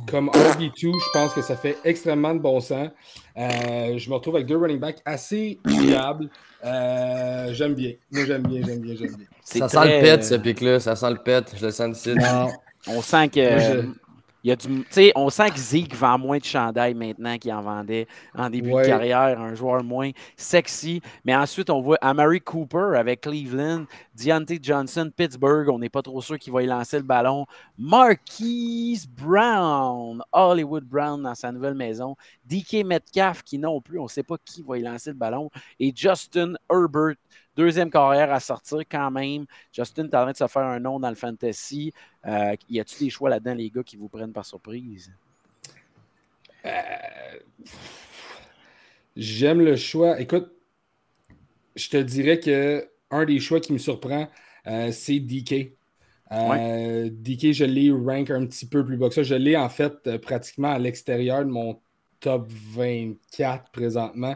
comme RB2, je pense que ça fait extrêmement de bon sens. Euh, je me retrouve avec deux running backs assez fiables. Euh, j'aime bien. Moi, j'aime bien, j'aime bien, j'aime bien. Ça sent le pet, euh, ce pic-là. Ça sent le pet. Je le sens. Non. On sent que. Euh, il y a du, tu sais, on sent que Zeke vend moins de chandail maintenant qu'il en vendait en début Ouais. de carrière, un joueur moins sexy. Mais ensuite, on voit Amari Cooper avec Cleveland, Deontay Johnson, Pittsburgh. On n'est pas trop sûr qu'il va y lancer le ballon. Marquise Brown, Hollywood Brown dans sa nouvelle maison. DK Metcalf qui non plus, on ne sait pas qui va y lancer le ballon. Et Justin Herbert, deuxième carrière à sortir quand même. Justin, tu en train de se faire un nom dans le fantasy. Euh, y a-tu des choix là-dedans, les gars, qui vous prennent par surprise? Euh, J'aime le choix. Écoute, je te dirais que un des choix qui me surprend, euh, c'est DK. Euh, DK, je l'ai rank un petit peu plus bas que ça. Je l'ai en fait euh, pratiquement à l'extérieur de mon top 24 présentement.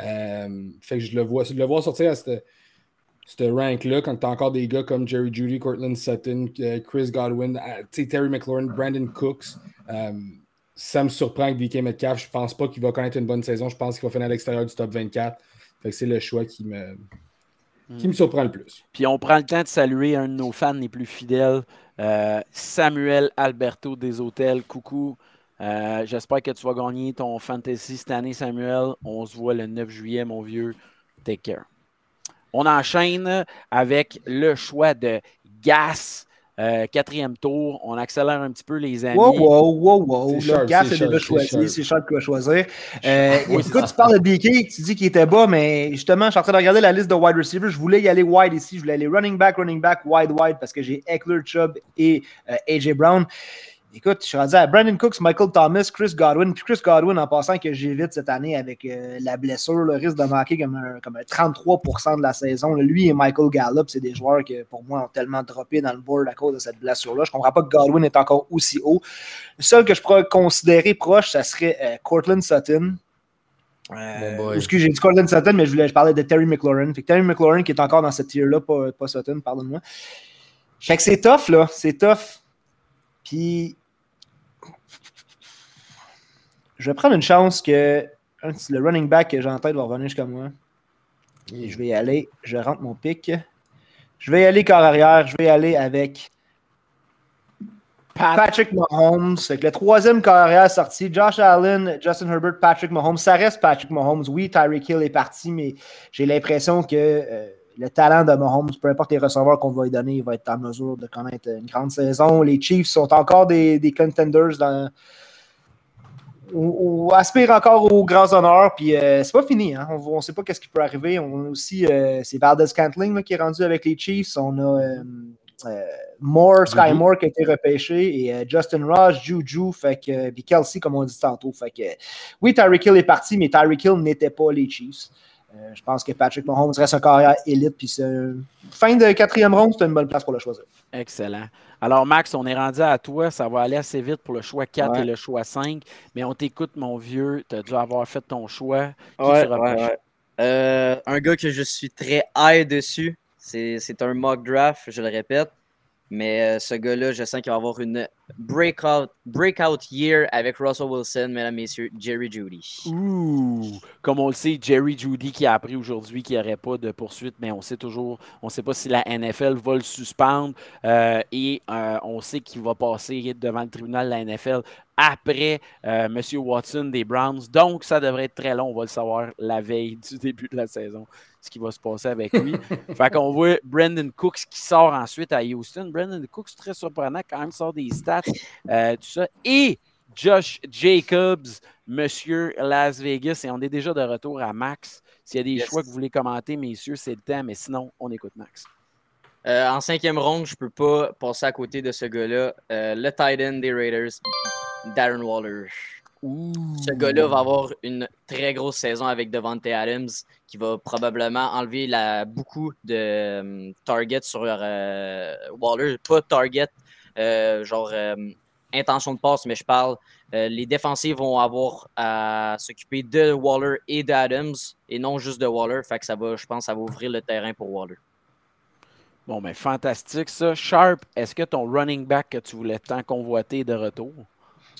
Euh, fait que je le vois, le vois sortir à cette, cette rank-là quand tu as encore des gars comme Jerry Judy, Cortland Sutton, euh, Chris Godwin, euh, Terry McLaurin, Brandon Cooks. Ça me surprend que DK Metcalf, je pense pas qu'il va connaître une bonne saison. Je pense qu'il va finir à l'extérieur du top 24. Fait que c'est le choix qui me, qui me surprend le plus. Puis on prend le temps de saluer un de nos fans les plus fidèles, euh, Samuel Alberto des Hôtels. Coucou. Euh, J'espère que tu vas gagner ton fantasy cette année, Samuel. On se voit le 9 juillet, mon vieux. Take care. On enchaîne avec le choix de Gas. euh, quatrième tour, on accélère un petit peu les amis. Wow, wow, wow, wow. C'est Le gars, c'est déjà choisi. C'est Charles qui va choisir. Euh, Oui, écoute, tu parles de DK, tu dis qu'il était bas, mais justement, je suis en train de regarder la liste de wide receivers. Je voulais y aller wide ici. Je voulais aller running back, running back, wide, wide, parce que j'ai Eckler, Chubb et euh, AJ Brown. Écoute, je suis rendu à Brandon Cooks, Michael Thomas, Chris Godwin. Puis Chris Godwin, en passant que j'évite cette année avec euh, la blessure, le risque de manquer comme un, comme un 33% de la saison. Là, Lui et Michael Gallup, c'est des joueurs que pour moi ont tellement droppé dans le board à cause de cette blessure-là. Je comprends pas que Godwin est encore aussi haut. Le seul que je pourrais considérer proche, ça serait euh, Cortland Sutton. Euh, Bon boy. excuse, j'ai dit Cortland Sutton, mais je, voulais, je parlais de Terry McLaurin. Fait que Terry McLaurin qui est encore dans cette tier-là, pas, pas Sutton, pardonne-moi. Fait que c'est tough, là. C'est tough. Puis. Je vais prendre une chance que le running back que j'ai en tête va revenir jusqu'à moi. Et je vais y aller. Je rentre mon pic. Je vais y aller corps arrière. Je vais y aller avec Pat- Patrick Mahomes. Fait que le troisième corps arrière sorti. Josh Allen, Justin Herbert, Patrick Mahomes. Ça reste Patrick Mahomes. Oui, Tyreek Hill est parti, mais j'ai l'impression que euh, le talent de Mahomes, peu importe les receveurs qu'on va lui donner, il va être en mesure de connaître une grande saison. Les Chiefs sont encore des, des contenders dans ou aspirent encore aux grands honneurs. Puis euh, c'est pas fini. Hein. On ne sait pas qu'est-ce qui peut arriver. On a aussi, euh, c'est Valdez Cantling là, qui est rendu avec les Chiefs. On a euh, euh, Moore, Sky Juju. Moore qui a été repêché et euh, Justin Ross, Juju, fait que, puis Kelsey, comme on dit tantôt. Fait que, oui, Tyreek Hill est parti, mais Tyreek Hill n'était pas les Chiefs. Euh, je pense que Patrick Mahomes reste un carrière élite. Puis c'est fin de quatrième ronde, c'est une bonne place pour le choisir. Excellent. Alors, Max, on est rendu à toi. Ça va aller assez vite pour le choix 4 Ouais. et le choix 5. Mais on t'écoute, mon vieux. Tu as dû avoir fait ton choix. Qui Ouais. Euh, un gars que je suis très high dessus. C'est c'est un mock draft, je le répète. Mais euh, ce gars-là, je sens qu'il va avoir une breakout, breakout year avec Russell Wilson, mesdames, messieurs, Jerry Judy. Ouh! Comme on le sait, Jerry Judy qui a appris aujourd'hui qu'il n'y aurait pas de poursuite, mais on sait toujours, on ne sait pas si la NFL va le suspendre euh, et euh, on sait qu'il va passer devant le tribunal de la NFL après euh, M. Watson des Browns. Donc, ça devrait être très long. On va le savoir la veille du *laughs* début de la saison, ce qui va se passer avec lui. *laughs* fait qu'on voit Brandon Cooks qui sort ensuite à Houston. Brandon Cooks, très surprenant, quand même, sort des stats, euh, tout ça. Et Josh Jacobs, Monsieur Las Vegas, et on est déjà de retour à Max. S'il y a des Yes. choix que vous voulez commenter, messieurs, c'est le temps, mais sinon, on écoute Max. Euh, en cinquième ronde, je peux pas passer à côté de ce gars-là. Le tight end des Raiders, Darren Waller. Ce gars-là va avoir une très grosse saison avec Devante Adams qui va probablement enlever la, beaucoup de um, targets sur euh, Waller. Pas target, euh, genre euh, intention de passe, mais je parle. les défensifs vont avoir à s'occuper de Waller et d'Adams et non juste de Waller. Fait que ça va, je pense, ça va ouvrir le terrain pour Waller. Bon, mais ben, fantastique ça. Sharp, est-ce que ton running back que tu voulais tant convoiter est de retour?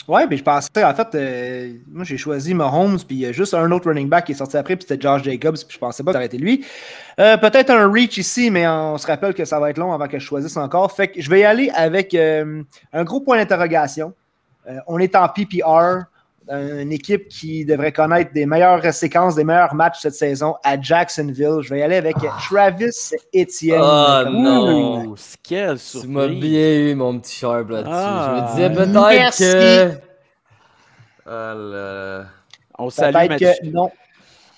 Ouais, mais je pensais, en fait, euh, moi j'ai choisi Mahomes, puis il y a juste un autre running back qui est sorti après, puis c'était Josh Jacobs, puis je pensais pas que ça été lui. Euh, peut-être un reach ici, mais on se rappelle que ça va être long avant que je choisisse encore. Fait que je vais y aller avec euh, un gros point d'interrogation. on est en PPR une équipe qui devrait connaître des meilleures séquences, des meilleurs matchs cette saison à Jacksonville. Je vais y aller avec ah. Travis Etienne. Oh non! Quelle surprise! Tu m'as bien eu, mon petit Sharp, là-dessus. je me ah. disais peut-être que... On salue Mathieu. Non.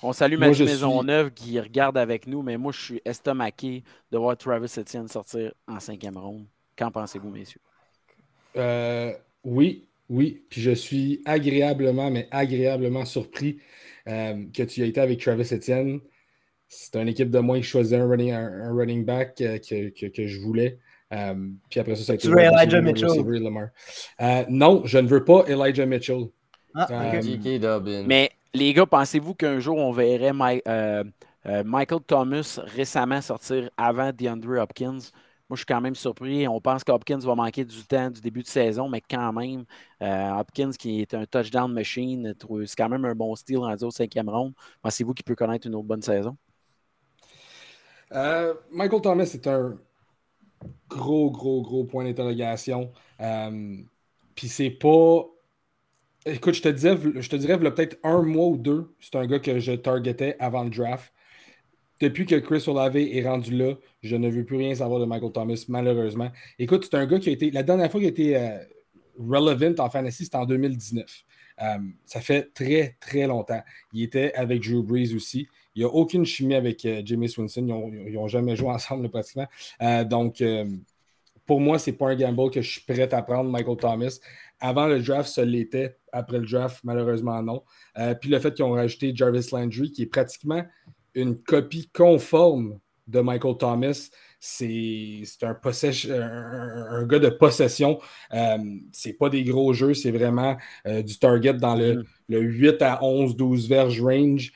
On salue Mathieu Maisonneuve qui regarde avec nous, mais moi, je suis estomaqué de voir Travis Etienne sortir en cinquième ronde. Qu'en pensez-vous, messieurs? Euh, oui, oui, puis je suis agréablement, mais agréablement surpris euh, que tu aies été avec Travis Etienne. C'est une équipe de moins qui choisit un running, un, running back euh, que, que, que, je voulais. Euh, puis après ça, ça a été. Tu veux Elijah Mitchell? non, je ne veux pas Elijah Mitchell. Ah, Mais les gars, pensez-vous qu'un jour on verrait Michael Thomas récemment sortir avant DeAndre Hopkins? Moi, je suis quand même surpris. On pense qu'Hopkins va manquer du temps du début de saison, mais quand même, euh, Hopkins, qui est un touchdown machine, c'est quand même un bon style rendu au cinquième round. Pensez-vous qu'il peut connaître une autre bonne saison? Euh, Michael Thomas est un gros, gros, gros point d'interrogation. Euh, puis c'est pas. Écoute, je te, disais, je te dirais, peut-être un mois ou deux, c'est un gars que je targetais avant le draft depuis que Chris Olave est rendu là, je ne veux plus rien savoir de Michael Thomas, malheureusement. Écoute, c'est un gars qui a été. La dernière fois qu'il a été euh, relevant en fantasy, c'était en 2019. Euh, ça fait très, très longtemps. Il était avec Drew Brees aussi. Il n'y a aucune chimie avec euh, Jimmy Swinson. Ils n'ont jamais joué *laughs* ensemble pratiquement. donc, pour moi, ce n'est pas un gamble que je suis prêt à prendre, Michael Thomas. Avant le draft, ça l'était. Après le draft, malheureusement, non. puis le fait qu'ils ont rajouté Jarvis Landry, qui est pratiquement une copie conforme de Michael Thomas. C'est un, un, gars de possession. Euh, c'est pas des gros jeux, c'est vraiment euh, du target dans le, mm. le, 8 à 11, 12 verges range.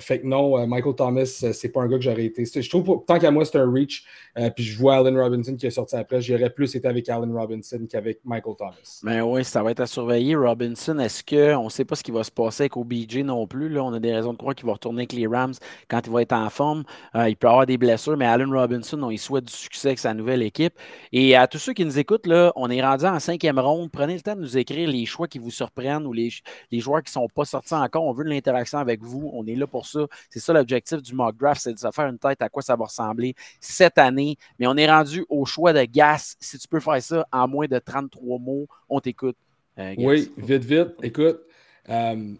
Fait que non, euh, Michael Thomas, euh, c'est pas un gars que j'aurais été. Je trouve, tant qu'à moi, c'est un reach. Euh, puis je vois Allen Robinson qui est sorti après. J'aurais plus été avec Allen Robinson qu'avec Michael Thomas. Ben oui, ça va être à surveiller. Robinson, est-ce qu'on ne sait pas ce qui va se passer avec OBJ non plus? Là, on a des raisons de croire qu'il va retourner avec les Rams quand il va être en forme. il peut avoir des blessures, mais Allen Robinson, on souhaite du succès avec sa nouvelle équipe. Et à tous ceux qui nous écoutent, là, on est rendu en cinquième ronde. Prenez le temps de nous écrire les choix qui vous surprennent ou les, les joueurs qui ne sont pas sortis encore. On veut de l'interaction avec vous. On est là pour ça. C'est ça l'objectif du mock draft, c'est de se faire une tête à quoi ça va ressembler cette année. Mais on est rendu au choix de Gas. Si tu peux faire ça en moins de 33 mots, on t'écoute. Euh, oui, vite, vite. Écoute, euh,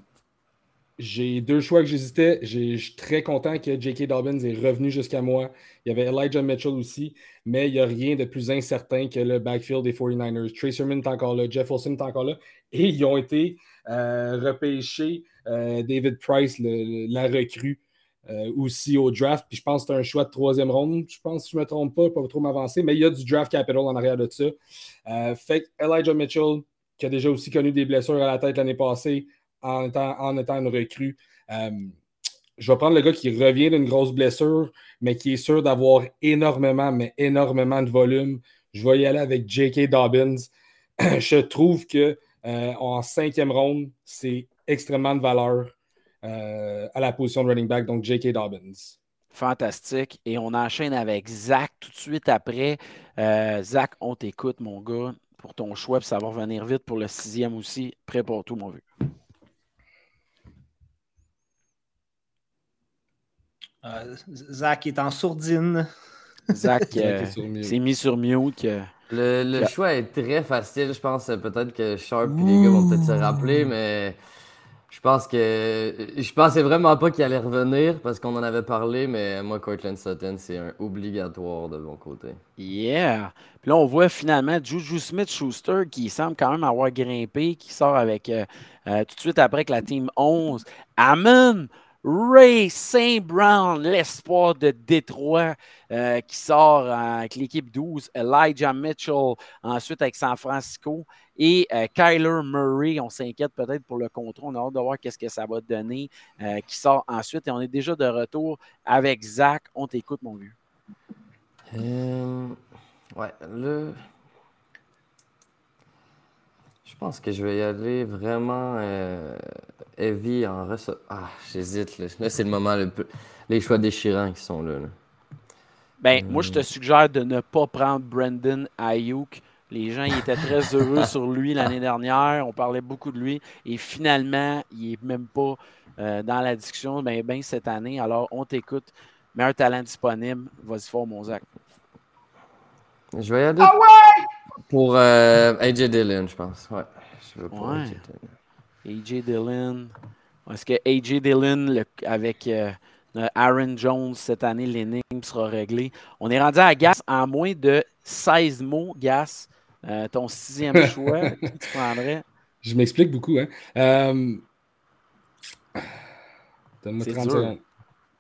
j'ai deux choix que j'hésitais. Je suis très content que J.K. Dobbins est revenu jusqu'à moi. Il y avait Elijah Mitchell aussi, mais il n'y a rien de plus incertain que le backfield des 49ers. Trace est encore là, Jeff Wilson est encore là, et ils ont été euh, repêchés David Price, la recrue, euh, aussi au draft. Puis je pense que c'est un choix de troisième ronde. Je pense, que je ne me trompe pas, pas trop m'avancer, mais il y a du draft capital en arrière de ça. Euh, fait Elijah Mitchell, qui a déjà aussi connu des blessures à la tête l'année passée en étant, en étant une recrue. je vais prendre le gars qui revient d'une grosse blessure, mais qui est sûr d'avoir énormément, mais énormément de volume. Je vais y aller avec J.K. Dobbins. *clears throat* je trouve que en cinquième ronde, c'est extrêmement de valeur euh, à la position de running back, donc J.K. Dobbins. Fantastique. Et on enchaîne avec Zach tout de suite après. Euh, Zach, on t'écoute, mon gars, pour ton choix. ça va revenir vite pour le sixième aussi. Prêt pour tout, mon vieux. Euh, Zach est en sourdine. Zach *laughs* s'est mis sur mute. Le, le choix est très facile. Je pense peut-être que Sharp et les gars vont peut-être se rappeler, mais Je pense que. Je pensais vraiment pas qu'il allait revenir parce qu'on en avait parlé, mais moi, Cortland Sutton, c'est un obligatoire de mon côté. Yeah. Puis là, on voit finalement Juju Smith-Schuster qui semble quand même avoir grimpé, qui sort avec euh, euh, tout de suite après que la team 11. Amen! Ray Saint Brown, l'espoir de Détroit, euh, qui sort avec l'équipe 12. Elijah Mitchell, ensuite avec San Francisco. Et euh, Kyler Murray, on s'inquiète peut-être pour le contrôle. On a hâte de voir qu'est-ce que ça va donner, euh, qui sort ensuite. Et on est déjà de retour avec Zach. On t'écoute, mon vieux. ouais, le. Je pense que je vais y aller vraiment heavy en reste. Ah, j'hésite. Là, c'est le moment, le les choix déchirants qui sont là. Ben, moi, je te suggère de ne pas prendre Brandon Ayuk. Les gens ils étaient très heureux sur lui l'année dernière. On parlait beaucoup de lui. Et finalement, il n'est même pas euh, dans la discussion ben, ben, cette année. Alors, on t'écoute. Meilleur talent disponible. Vas-y fort, mon Zach. Je vais y aller ah ouais! pour euh, AJ Dillon, je pense. Ouais. Je veux pour AJ Dillon. AJ Dillon. Est-ce que AJ Dillon, avec euh, Aaron Jones cette année, l'énigme sera réglée? On est rendu à Gas en moins de 16 mots, Gas. Euh, ton sixième *laughs* choix, qui tu prendrais? Je m'explique beaucoup. Hein. Euh... Donne-moi 30 secondes.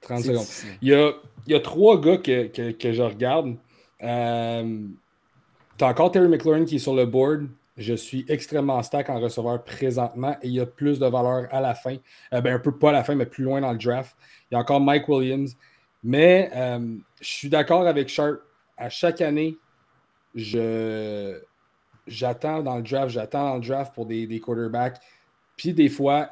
30 secondes. Il y, a, il y, a, trois gars que, que, que je regarde. Euh... Tu as encore Terry McLaurin qui est sur le board. Je suis extrêmement stack en receveur présentement et il y a plus de valeur à la fin. Euh, ben, un peu pas à la fin, mais plus loin dans le draft. Il y a encore Mike Williams. Mais euh, je suis d'accord avec Sharp. À chaque année, je, j'attends dans le draft, j'attends dans le draft pour des, des quarterbacks. Puis des fois,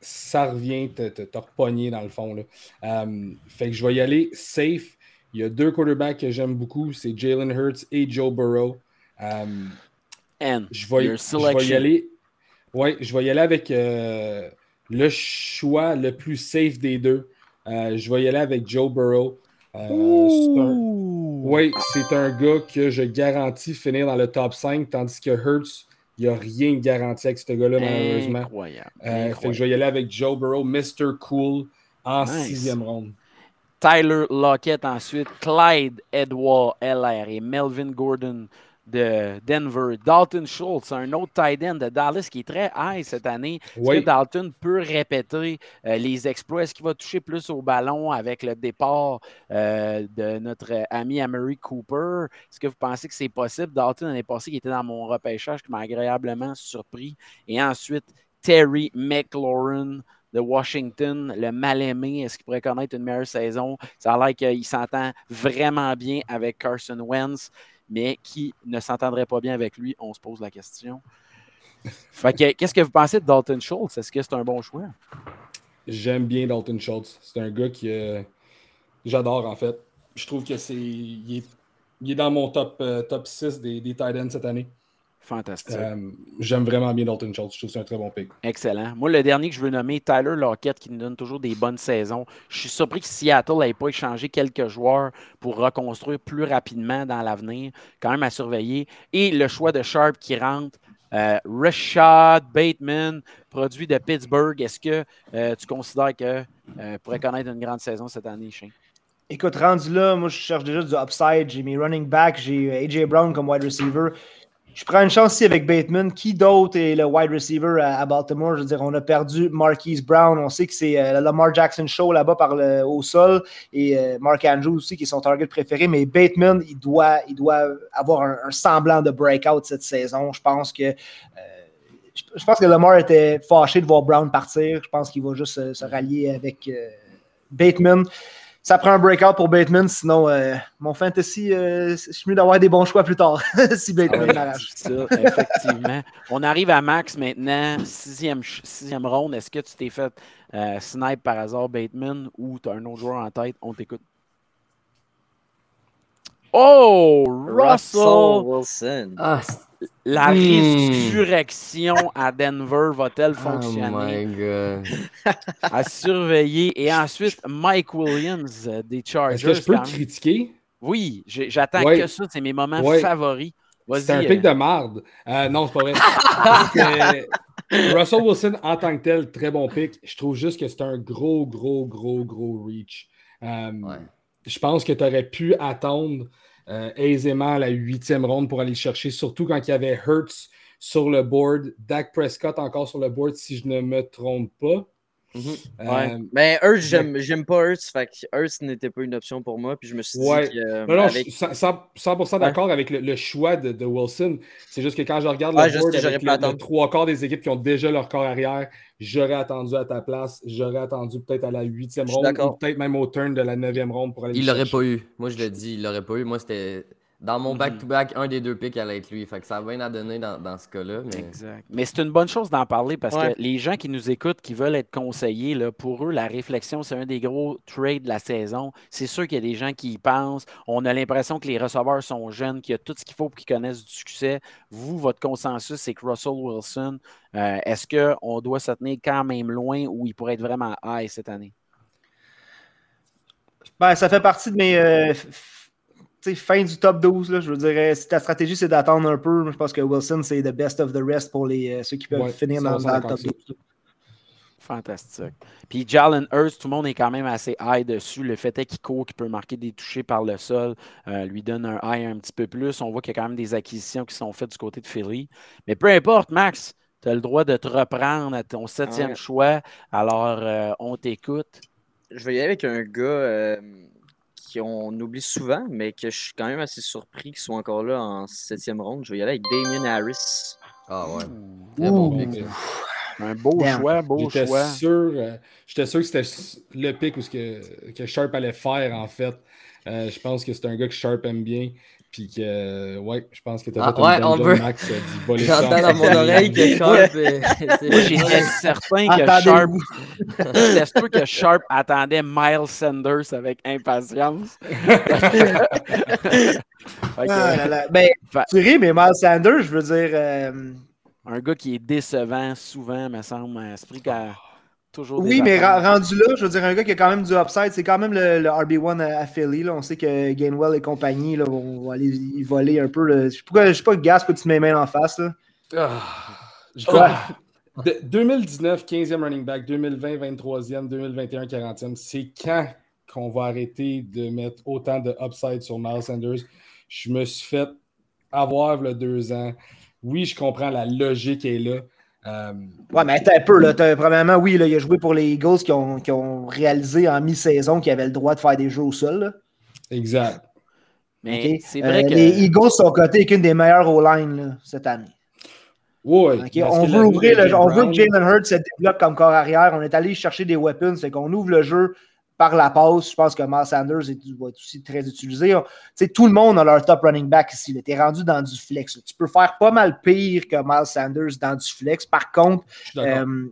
ça revient te, te, repogner dans le fond. Euh, fait que je vais y aller safe. Il y a deux quarterbacks que j'aime beaucoup, c'est Jalen Hurts et Joe Burrow. Euh, je, vais, je vais y aller. Ouais, je vais y aller avec euh, le choix le plus safe des deux. je vais y aller avec Joe Burrow. Oui, c'est un gars que je garantis finir dans le top 5, tandis que Hurts, il n'y a rien de garanti avec ce gars-là, malheureusement. Incroyable. Euh, fait que je vais y aller avec Joe Burrow, Mr. Cool, en sixième ronde. Tyler Lockett ensuite, Clyde Edward LR et Melvin Gordon de Denver. Dalton Schultz, un autre tight end de Dallas qui est très high cette année. Est-ce que Dalton peut répéter euh, les exploits? Est-ce qu'il va toucher plus au ballon avec le départ euh, de notre ami Amory Cooper? Est-ce que vous pensez que c'est possible? Dalton, l'année passée, qui était dans mon repêchage, qui m'a agréablement surpris. Et ensuite, Terry McLaurin de Washington, le mal-aimé, est-ce qu'il pourrait connaître une meilleure saison? Ça a l'air qu'il s'entend vraiment bien avec Carson Wentz mais qui ne s'entendrait pas bien avec lui, on se pose la question. qu'est-ce que vous pensez de Dalton Schultz? Est-ce que c'est un bon choix? J'aime bien Dalton Schultz. C'est un gars que euh, j'adore en fait. Je trouve que c'est. Il est, dans mon top, euh, top 6 des, des tight ends cette année. Fantastique. Euh, j'aime vraiment bien Dalton Schultz. Je trouve que c'est un très bon pick. Excellent. Moi, le dernier que je veux nommer, Tyler Lockett, qui nous donne toujours des bonnes saisons. Je suis surpris que Seattle n'ait pas échangé quelques joueurs pour reconstruire plus rapidement dans l'avenir. Quand même à surveiller. Et le choix de Sharp qui rentre. Euh, Rashad Bateman, produit de Pittsburgh. Est-ce que euh, tu considères qu'il pourrait connaître une grande saison cette année, Shane? Écoute, rendu là, moi je cherche déjà du upside. J'ai mes running backs, j'ai AJ Brown comme wide receiver je prends une chance ici avec Bateman. Qui d'autre est le wide receiver à, Baltimore? Je veux dire, on a perdu Marquise Brown. On sait que c'est euh, Lamar Jackson Show là-bas par le, au sol. Et euh, Mark Andrews aussi, qui est son target préféré. Mais Bateman, il doit, il doit avoir un, semblant de breakout cette saison. Je pense que. Euh, je, pense que Lamar était fâché de voir Brown partir. Je pense qu'il va juste se, rallier avec Bateman ça prend un breakout pour Bateman, sinon euh, mon fantasy, euh, je suis mieux d'avoir des bons choix plus tard *laughs* si Bateman ah effectivement. On arrive à Max maintenant, sixième, sixième ronde. Est-ce que tu t'es fait euh, snipe par hasard Bateman ou tu as un autre joueur en tête? On t'écoute. Oh! Russell, Wilson. Ah, la hmm. résurrection à Denver va-t-elle oh fonctionner? Oh my God. *laughs* à surveiller. Et ensuite, Mike Williams euh, des Chargers. Est-ce que je peux te critiquer? Oui, j'attends que ça. C'est mes moments favoris. C'est un pic euh. de marde. Euh, non, c'est pas vrai. *laughs* Russell Wilson, en tant que tel, très bon pick. Je trouve juste que c'est un gros, gros, gros, gros reach. Euh, je pense que tu aurais pu attendre euh, aisément la huitième ronde pour aller le chercher, surtout quand il y avait Hertz sur le board, Dak Prescott encore sur le board, si je ne me trompe pas. Mhm. Euh, mais Hurts, j'aime pas Hurts. Fait que n'était pas une option pour moi. Puis je me suis dit que. non, non, je suis 100%, d'accord avec le, choix de, Wilson. C'est juste que quand je regarde le board avec le, trois quarts des équipes qui ont déjà leur corps arrière, j'aurais attendu à ta place. J'aurais attendu peut-être à la huitième ronde ou peut-être même au turn de la neuvième ronde pour aller. Il l'aurait pas eu. Moi, je le dis, il l'aurait pas eu. Moi, c'était dans mon mhm. back-to-back, un des deux picks allait être lui. Fait que ça a bien à donner dans, ce cas-là. Mais... Exact. Mais c'est une bonne chose d'en parler parce que les gens qui nous écoutent, qui veulent être conseillés, là, pour eux, la réflexion, c'est un des gros trades de la saison. C'est sûr qu'il y a des gens qui y pensent. On a l'impression que les receveurs sont jeunes, qu'il y a tout ce qu'il faut pour qu'ils connaissent du succès. Vous, votre consensus, c'est que Russell Wilson, euh, est-ce qu'on doit se tenir quand même loin ou il pourrait être vraiment high cette année? Ben, ça fait partie de mes. Euh, fin du top 12, là, je veux dire, si ta stratégie c'est d'attendre un peu, je pense que Wilson c'est the best of the rest pour les, euh, ceux qui peuvent finir dans, le top 12. Fantastique. Puis Jalen Hurst, tout le monde est quand même assez high dessus. Le fait est qu'il court, qu'il peut marquer des touchés par le sol, euh, lui donne un high un petit peu plus. On voit qu'il y a quand même des acquisitions qui sont faites du côté de Philly. Mais peu importe, Max, tu as le droit de te reprendre à ton septième choix. Alors, euh, on t'écoute. Je vais y aller avec un gars qu'on oublie souvent, mais que je suis quand même assez surpris qu'ils soient encore là en septième ronde. Je vais y aller avec Damien Harris. Ah ouais. Un beau choix, beau choix. Euh, j'étais sûr que c'était le pic où que, que Sharp allait faire, en fait. Euh, je pense que c'est un gars que Sharp aime bien. Puis que, euh, ouais, je pense que tu as ah, fait ouais, un bon Max euh, *laughs* J'entends dans mon oreille que *laughs* Sharp. Moi, j'étais certain que Sharp. J'étais sûr que Sharp attendait Miles Sanders avec impatience. *laughs* ah, ben, tu ris, mais Miles Sanders, je veux dire. Euh... Un gars qui est décevant souvent, me semble. Esprit oui, mais rendu là, je veux dire, un gars qui a quand même du upside, c'est quand même le, RB1 à, Philly. Là. On sait que Gainwell et compagnie là, vont, aller y voler un peu. Là. Je ne sais pas Gas que tu mets main en face. Là? Ah, 2019, 15e running back, 2020, 23e, 2021, 40e. C'est quand qu'on va arrêter de mettre autant de upside sur Miles Sanders? Je me suis fait avoir le deux ans. Oui, je comprends la logique est là. Euh, ouais, mais attends un peu. Là, premièrement, oui, là, il a joué pour les Eagles qui ont, qui ont réalisé en mi-saison qu'ils avaient le droit de faire des jeux au sol. Exact. Mais c'est vrai euh, que... Les Eagles sont cotés avec une des meilleures O-line cette année. Oui. On veut ouvrir le, on veut que Jalen Hurts se développe comme corps arrière. On est allé chercher des weapons. C'est qu'on ouvre le jeu par la passe, je pense que Miles Sanders est, va être aussi très utilisé. tout le monde a leur top running back ici. Tu es rendu dans du flex. Tu peux faire pas mal pire que Miles Sanders dans du flex. Par contre, euh,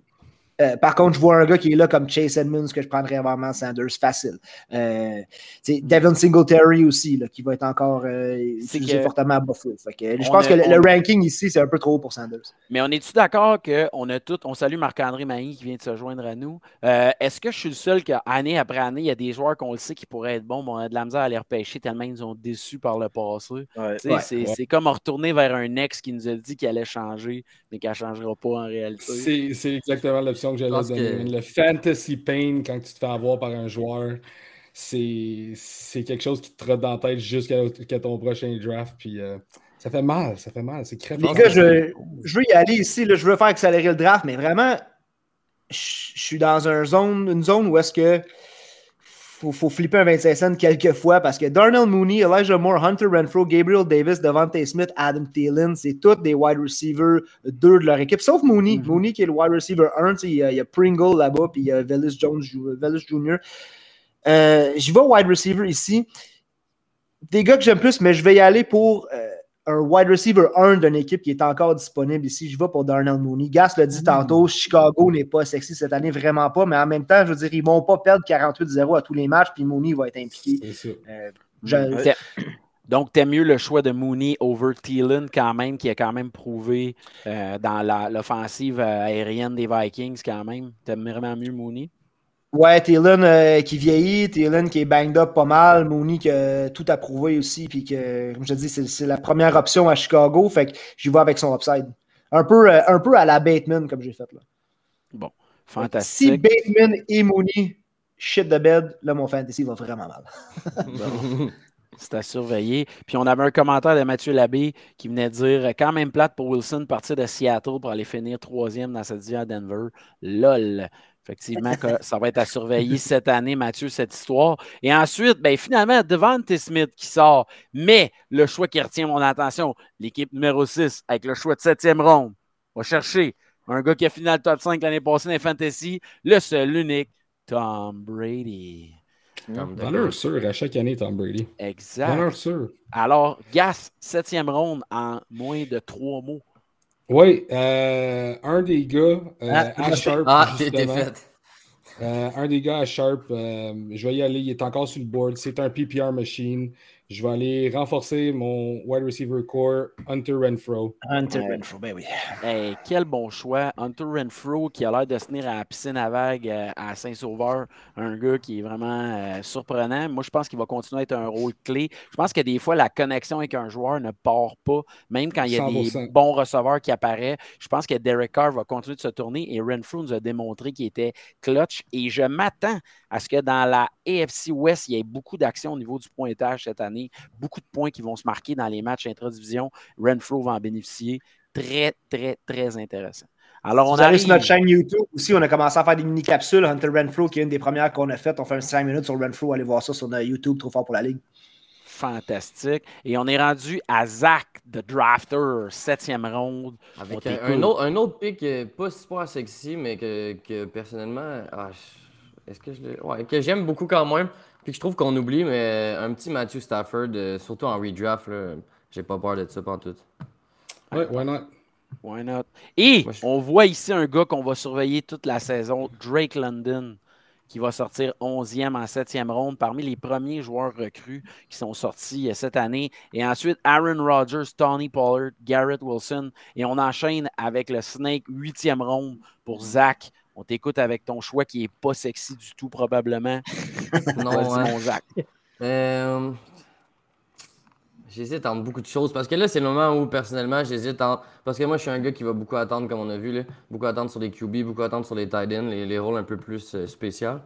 par contre, je vois un gars qui est là comme Chase Edmonds que je prendrais vraiment Sanders facile. Euh, Devin Singletary aussi, là, qui va être encore euh, utilisé fortement à Buffalo. je pense que le, ranking ici, c'est un peu trop haut pour Sanders. Mais on est-tu d'accord qu'on a tout. On salue Marc-André Mailly qui vient de se joindre à nous. Euh, est-ce que je suis le seul qu'année après année, il y a des joueurs qu'on le sait qui pourraient être bons, mais on a de la misère à les repêcher tellement ils nous ont déçus par le passé? c'est comme retourner vers un ex qui nous a dit qu'il allait changer, mais qu'il ne changera pas en réalité. C'est exactement l'option que j'allais donner. Le fantasy pain, quand tu te fais avoir par un joueur, c'est quelque chose qui te trotte dans la tête jusqu'à ton prochain draft. Puis euh, ça fait mal, ça fait mal. C'est Les gars, je, je, veux y aller ici. Là, je veux faire accélérer le draft, mais vraiment, je, je suis dans un zone, une zone où est-ce que faut, faut flipper un 25 cents quelques fois parce que Darnell Mooney, Elijah Moore, Hunter Renfro, Gabriel Davis, Devante Smith, Adam Thielen, c'est tous des wide receivers, deux de leur équipe, sauf Mooney. Mm-hmm. Mooney qui est le wide receiver 1, il y, a, il y a Pringle là-bas, puis il y a Velis Jones, Velis Jr. Euh, J'y vais wide receiver ici. Des gars que j'aime plus, mais je vais y aller pour euh, un wide receiver 1 d'une équipe qui est encore disponible ici. Je vais pour Darnell Mooney. Gas l'a dit tantôt, Chicago n'est pas sexy cette année, vraiment pas, mais en même temps, je veux dire, ils ne vont pas perdre 48-0 à tous les matchs, puis Mooney va être impliqué. Euh, donc, t'aimes mieux le choix de Mooney over Thielen quand même, qui a quand même prouvé euh, dans l'offensive euh, aérienne des Vikings quand même? T'aimes vraiment mieux Mooney? Ouais, Thielen euh, qui vieillit, Thielen qui est banged up pas mal, Mooney qui a tout approuvé aussi, puis que, comme je te dis, c'est la première option à Chicago, fait que j'y vais avec son upside. Un peu, euh, un peu à la Bateman, comme j'ai fait là. Bon, Si fantastique. Bateman et Mooney shit de bed, là, mon fantasy va vraiment mal. *laughs* Bon. C'est à surveiller. Puis on avait un commentaire de Mathieu Labbé qui venait dire quand même plate pour Wilson de partir de Seattle pour aller finir troisième dans cette division à Denver. LOL. Effectivement, que ça va être à surveiller cette année, Mathieu, cette histoire. Et ensuite, ben, finalement, Devante Smith qui sort. Mais le choix qui retient mon attention, l'équipe numéro 6, avec le choix de septième ronde, va chercher un gars qui a fini dans le top 5 l'année passée dans Fantasy, le seul, l'unique, Tom Brady. Valeur sûre à chaque année, Tom Brady. Exact. Valeur sûre. Alors, Gas, septième ronde en moins de trois mots. Oui, euh, un des gars euh, Ah, à Sharp, Ah, justement, fait. euh, un des gars à Sharp, euh, je vais y aller, il est encore sur le board. C'est un PPR machine. Je vais aller renforcer mon wide receiver core, Hunter Renfro. Hunter Ouais. Renfro, ben oui. Hey, quel bon choix. Hunter Renfro qui a l'air de se tenir à la piscine à vagues euh, à Saint-Sauveur. Un gars qui est vraiment euh, surprenant. Moi, je pense qu'il va continuer à être un rôle clé. Je pense que des fois, la connexion avec un joueur ne part pas, même quand il y a des 100%. bons receveurs qui apparaissent. Je pense que Derek Carr va continuer de se tourner et Renfro nous a démontré qu'il était clutch. Et je m'attends à ce que dans la AFC West, il y ait beaucoup d'actions au niveau du pointage cette année. Beaucoup de points qui vont se marquer dans les matchs intra-division. Renfro va en bénéficier. Très, très, très intéressant. Alors, on allez arrive sur notre chaîne YouTube aussi, on a commencé à faire des mini-capsules. Hunter Renfro, qui est une des premières qu'on a faites. On fait un 5 minutes sur Renfro. Allez voir ça sur notre YouTube, trop fort pour la ligue. fantastique. Et on est rendu à Zach, the drafter, septième ronde. On Avec un, t'écoute. un autre, un autre pick euh, pas super sexy, mais que, que personnellement, ah, est-ce que je ouais, que j'aime beaucoup quand même, puis je trouve qu'on oublie, mais un petit Matthew Stafford, euh, surtout en redraft, là, j'ai pas peur de ça tout. Ouais, why not? Why not? Et Moi, je- on voit ici un gars qu'on va surveiller toute la saison, Drake London, qui va sortir 11e en 7e ronde parmi les premiers joueurs recrues qui sont sortis euh, cette année. Et ensuite, Aaron Rodgers, Tony Pollard, Garrett Wilson. Et on enchaîne avec le Snake 8e ronde pour Zach. On t'écoute avec ton choix qui n'est pas sexy du tout, probablement. *laughs* Non, hein. mon Zach. Euh, J'hésite entre beaucoup de choses. Parce que là, c'est le moment où, personnellement, j'hésite entre. Parce que moi, je suis un gars qui va beaucoup attendre, comme on a vu, là. beaucoup attendre sur les QB, beaucoup attendre sur les tight ends, les, les rôles un peu plus euh, spéciaux.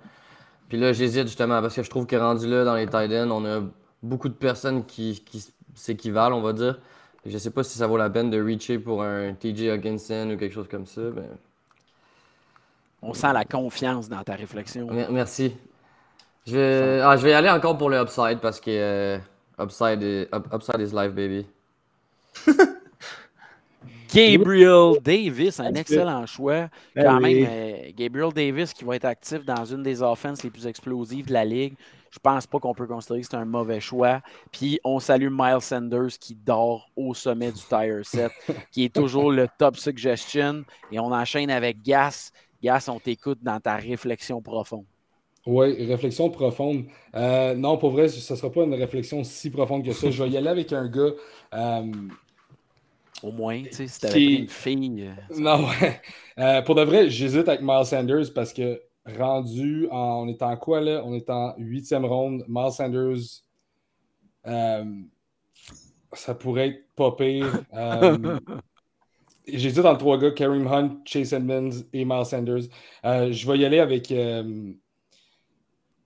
Puis là, j'hésite justement parce que je trouve que rendu là, dans les tight ends, on a beaucoup de personnes qui, qui s'équivalent, on va dire. Je sais pas si ça vaut la peine de reacher pour un TJ Hawkinson ou quelque chose comme ça. mais- On sent la confiance dans ta réflexion. Mer- Merci. Je vais... Ah, je vais y aller encore pour le upside parce que euh, upside, is... up- upside is life, baby. *laughs* Gabriel Davis, un excellent choix. Ben Quand même, euh, Gabriel Davis qui va être actif dans une des offenses les plus explosives de la ligue. Je pense pas qu'on peut considérer que c'est un mauvais choix. Puis on salue Miles Sanders qui dort au sommet du tire set, qui est toujours le top suggestion. Et on enchaîne avec Gas. Gas, on t'écoute dans ta réflexion profonde. Oui, réflexion profonde. Euh, non, pour vrai, ce ne sera pas une réflexion si profonde que ça. Je vais y aller avec un gars. euh, Au moins, tu sais, si t'avais Qui- pris une fille. euh, non, ouais. Euh, pour de vrai, j'hésite avec Miles Sanders parce que rendu en. On est en quoi là? On est en huitième ronde. Miles Sanders, euh, ça pourrait être pas pire. *laughs* Euh, J'hésite entre trois gars Kareem Hunt, Chase Edmonds et Miles Sanders. Euh, je vais y aller avec. euh,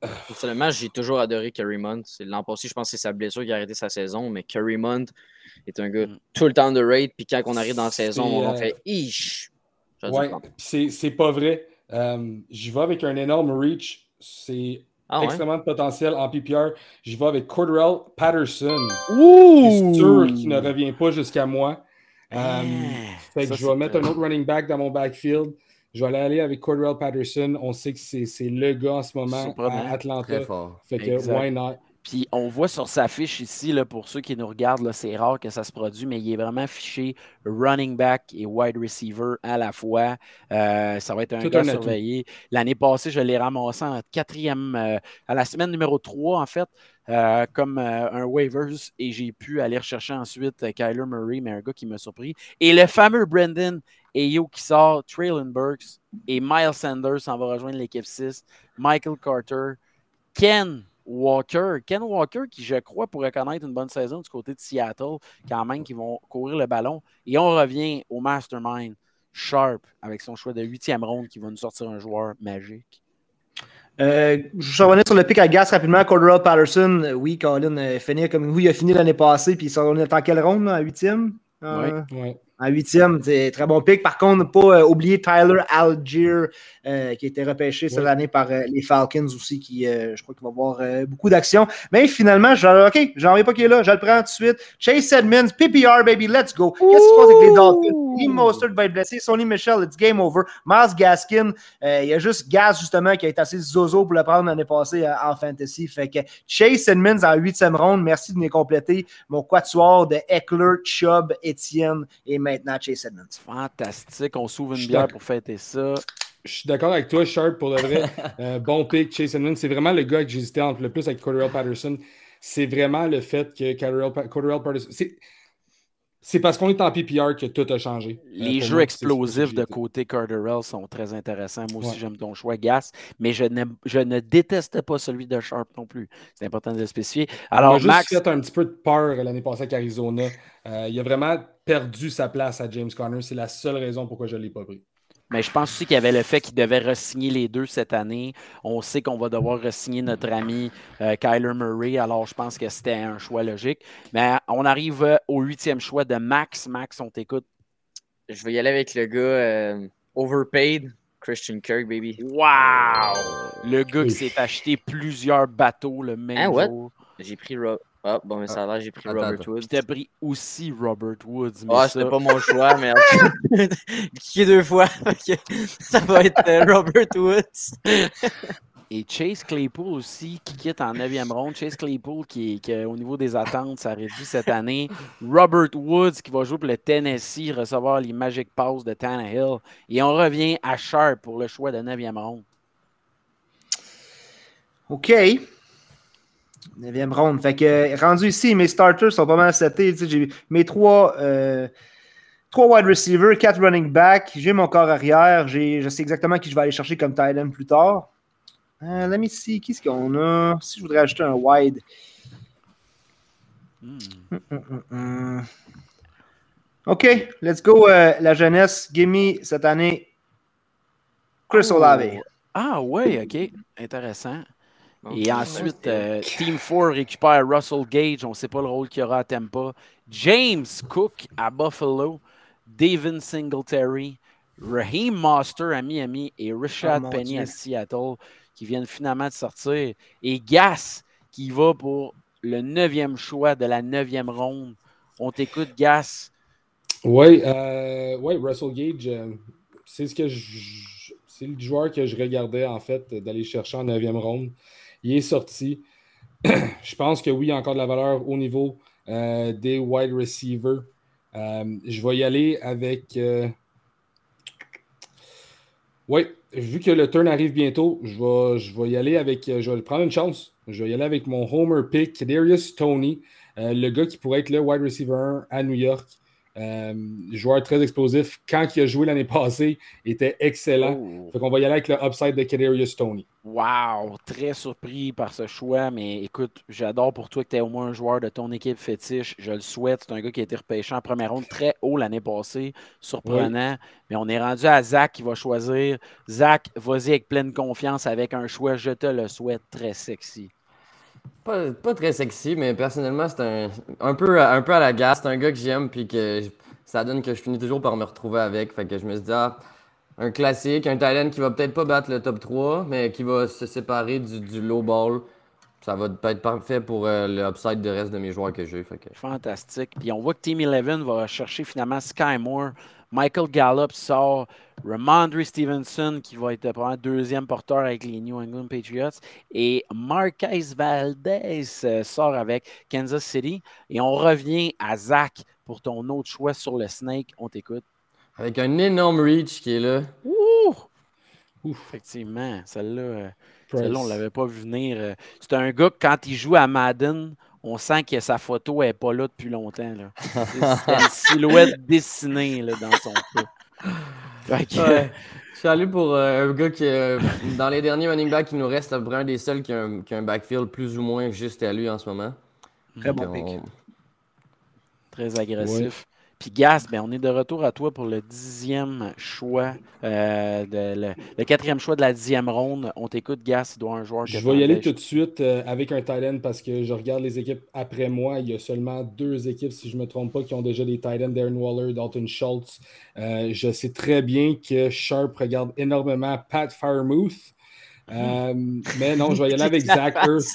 *sighs* Personnellement, j'ai toujours adoré Curry Hunt. C'est- L'an passé, je pense que c'est sa blessure qui a arrêté sa saison, mais Curry Hunt est un gars Mm. tout le temps de rate. Puis quand on arrive dans la saison, on euh, fait Ish! Ouais, le c'est c'est pas vrai. Euh, J'y vais avec un énorme reach. C'est Ah ouais? extrêmement de potentiel en PPR. J'y vais avec Cordell Patterson. Ouh! C'est sûr qu'il ne revient pas jusqu'à moi. Euh, Ah, fait que je vais mettre un autre running back dans mon backfield. Je vais aller, aller avec Cordell Patterson. On sait que c'est le gars en ce moment à Atlanta. Fait que Exact. why not? Puis on voit sur sa fiche ici, là, pour ceux qui nous regardent, c'est rare que ça se produise, mais il est vraiment fiché running back et wide receiver à la fois. Euh, ça va être un Tout gars surveillé. L'année passée, je l'ai ramassé en quatrième, euh, à la semaine numéro 3, en fait, euh, comme euh, un waivers, et j'ai pu aller rechercher ensuite euh, Kyler Murray, mais un gars qui m'a surpris. Et le fameux Brendan Ayo qui sort, Traylon Burks et Miles Sanders s'en va rejoindre l'équipe 6, Michael Carter, Ken Walker. Ken Walker, qui, je crois, pourrait connaître une bonne saison du côté de Seattle, quand même, qui vont courir le ballon. Et on revient au mastermind, Sharp, avec son choix de huitième ronde, qui va nous sortir un joueur magique. Euh, je vais revenir sur le pic à gas rapidement. Cordero Patterson, euh, oui, Colin euh, comme oui, il a fini l'année passée, puis on est en quelle ronde, là, à huitième? Euh, Ouais. En huitième, c'est très bon pick. Par contre, ne pas euh, oublier Tyler Algier, euh, qui a été repêché cette année par euh, les Falcons aussi, qui je crois qu'il va avoir beaucoup d'actions. Mais finalement, je, OK, j'en reviens pas qu'il est là, je le prends tout de suite. Chase Edmonds, PPR, baby, let's go. Qu'est-ce qui se passe avec les Dolphins? Lee Mostert va être blessé, Sonny Michel, it's game over. Miles Gaskin, il y a juste Gas, justement, qui a été assez zozo pour le prendre l'année passée en fantasy. Fait que Chase Edmonds en huitième ronde, merci de nous compléter mon quatuor de Eckler, Chubb, Etienne et maintenant Chase Edmonds. Fantastique. On s'ouvre une bière pour fêter ça. Je suis d'accord avec toi, Sharp, pour le vrai. *laughs* Euh, bon pick, Chase Edmonds. C'est vraiment le gars que j'hésitais entre le plus avec Cordell Patterson. C'est vraiment le fait que Cordell Patterson. C'est- parce qu'on est en PPR que tout a changé. Euh, Les jeux moi, explosifs de côté Carterell sont très intéressants. Moi aussi, Ouais. j'aime ton choix, Gas. Mais je, ne déteste pas celui de Sharp non plus. C'est important de le spécifier. Il Alors, a juste Max, fait un petit peu de peur l'année passée avec Arizona. Euh, il a vraiment perdu sa place à James Conner. C'est la seule raison pourquoi je ne l'ai pas pris. Mais je pense aussi qu'il y avait le fait qu'il devait re-signer les deux cette année. On sait qu'on va devoir re-signer notre ami euh, Kyler Murray. Alors, je pense que c'était un choix logique. Mais on arrive euh, au huitième choix de Max. Max, on t'écoute. Je vais y aller avec le gars euh, overpaid, Christian Kirk, baby. Wow! Le gars qui s'est acheté plusieurs bateaux le même Hein, jour. J'ai pris Ro- Ah, bon, mais ça a l'air, j'ai pris Attends, Robert attends. Woods. Puis t'as pris aussi Robert Woods. mais Ah, ça- c'était pas mon choix, merde. *laughs* *laughs* Cliqué deux fois. *laughs* Ça va être euh, Robert Woods. Et Chase Claypool aussi, qui quitte en 9e ronde. Chase Claypool, qui, qui, au niveau des attentes, ça réduit cette année. Robert Woods, qui va jouer pour le Tennessee, recevoir les Magic Passes de Tannehill. Et on revient à Sharp pour le choix de 9e ronde. OK. 9e ronde. Fait que, rendu ici, mes starters sont pas mal setés. J'ai mes trois, euh, trois wide receivers, quatre running backs. J'ai mon corps arrière. J'ai- Je sais exactement qui je vais aller chercher comme tight end plus tard. Euh, let me see. Qui est-ce qu'on a? Si je voudrais ajouter un wide. Hmm. Hum, hum. OK, let's go. euh, la jeunesse. Give me cette année. Chris Oh. Olave. Ah ouais, OK. Intéressant. Et ensuite, euh, Team 4 récupère Russell Gage. On ne sait pas le rôle qu'il aura à Tampa. James Cook à Buffalo. Devin Singletary. Raheem Master à Miami. Et Richard Oh, Penny Dieu. à Seattle qui viennent finalement de sortir. Et Gas qui va pour le neuvième choix de la neuvième ronde. On t'écoute, Gas. Oui, euh, ouais, Russell Gage, euh, c'est ce que je- c'est le joueur que je regardais en fait d'aller chercher en 9e ronde. Il est sorti. *clears throat* je pense que oui, il y a encore de la valeur au niveau euh, des wide receivers. Euh, je vais y aller avec. euh, Oui, vu que le turn arrive bientôt, je vais, je vais y aller avec. Je vais prendre une chance. Je vais y aller avec mon Homer pick, Darius Tony, le gars qui pourrait être le wide receiver 1 à New York. Euh, joueur très explosif. Quand il a joué l'année passée, il était excellent. Oh. Fait qu'on va y aller avec le upside de Kadarius Tony. Wow, très surpris par ce choix, mais écoute, j'adore pour toi que tu aies au moins un joueur de ton équipe fétiche. Je le souhaite. C'est un gars qui a été repêché en première ronde très haut l'année passée. Surprenant. Mais on est rendu à Zach qui va choisir. Zach, vas-y avec pleine confiance avec un choix, je te le souhaite, très sexy. Pas, pas très sexy, mais personnellement, c'est un, un, peu, un peu à la gasse. C'est un gars que j'aime, puis que ça donne que je finis toujours par me retrouver avec. Fait que je me suis dit, ah, un classique, un talent qui va peut-être pas battre le top 3, mais qui va se séparer du, du low ball. Ça va être parfait pour euh, le upside de reste de mes joueurs que j'ai. Que... Fantastique. Puis on voit que Team Eleven va chercher finalement Sky Moore. Michael Gallup sort. Ramondre Stevenson, qui va être probablement deuxième porteur avec les New England Patriots. Et Marquez Valdez euh, sort avec Kansas City. Et on revient à Zach pour ton autre choix sur le Snake. On t'écoute. Avec un énorme reach qui est là. Ouh! Ouf. Effectivement, celle-là, euh, celle-là, on ne l'avait pas vu venir. euh. C'est un gars que quand il joue à Madden, on sent que sa photo n'est pas là depuis longtemps. là. *laughs* C'est une silhouette dessinée là, dans son cas. Fait que- Ouais. Je suis allé pour euh, un gars qui, euh, dans les derniers running backs, il nous reste à peu près un des seuls qui a un, qui a un backfield plus ou moins juste à lui en ce moment. Très bon pick. Très agressif. Puis Gas, ben, on est de retour à toi pour le dixième choix, euh, de, le, le quatrième choix de la dixième ronde. On t'écoute, Gas, il doit un joueur Je vais y aller tout de suite euh, avec un tight end parce que je regarde les équipes après moi. Il y a seulement deux équipes, si je ne me trompe pas, qui ont déjà des tight ends. Darren Waller, Dalton Schultz. Euh, je sais très bien que Sharp regarde énormément Pat Firemuth. Euh, *laughs* mais non, je vais y aller avec Zach Ertz.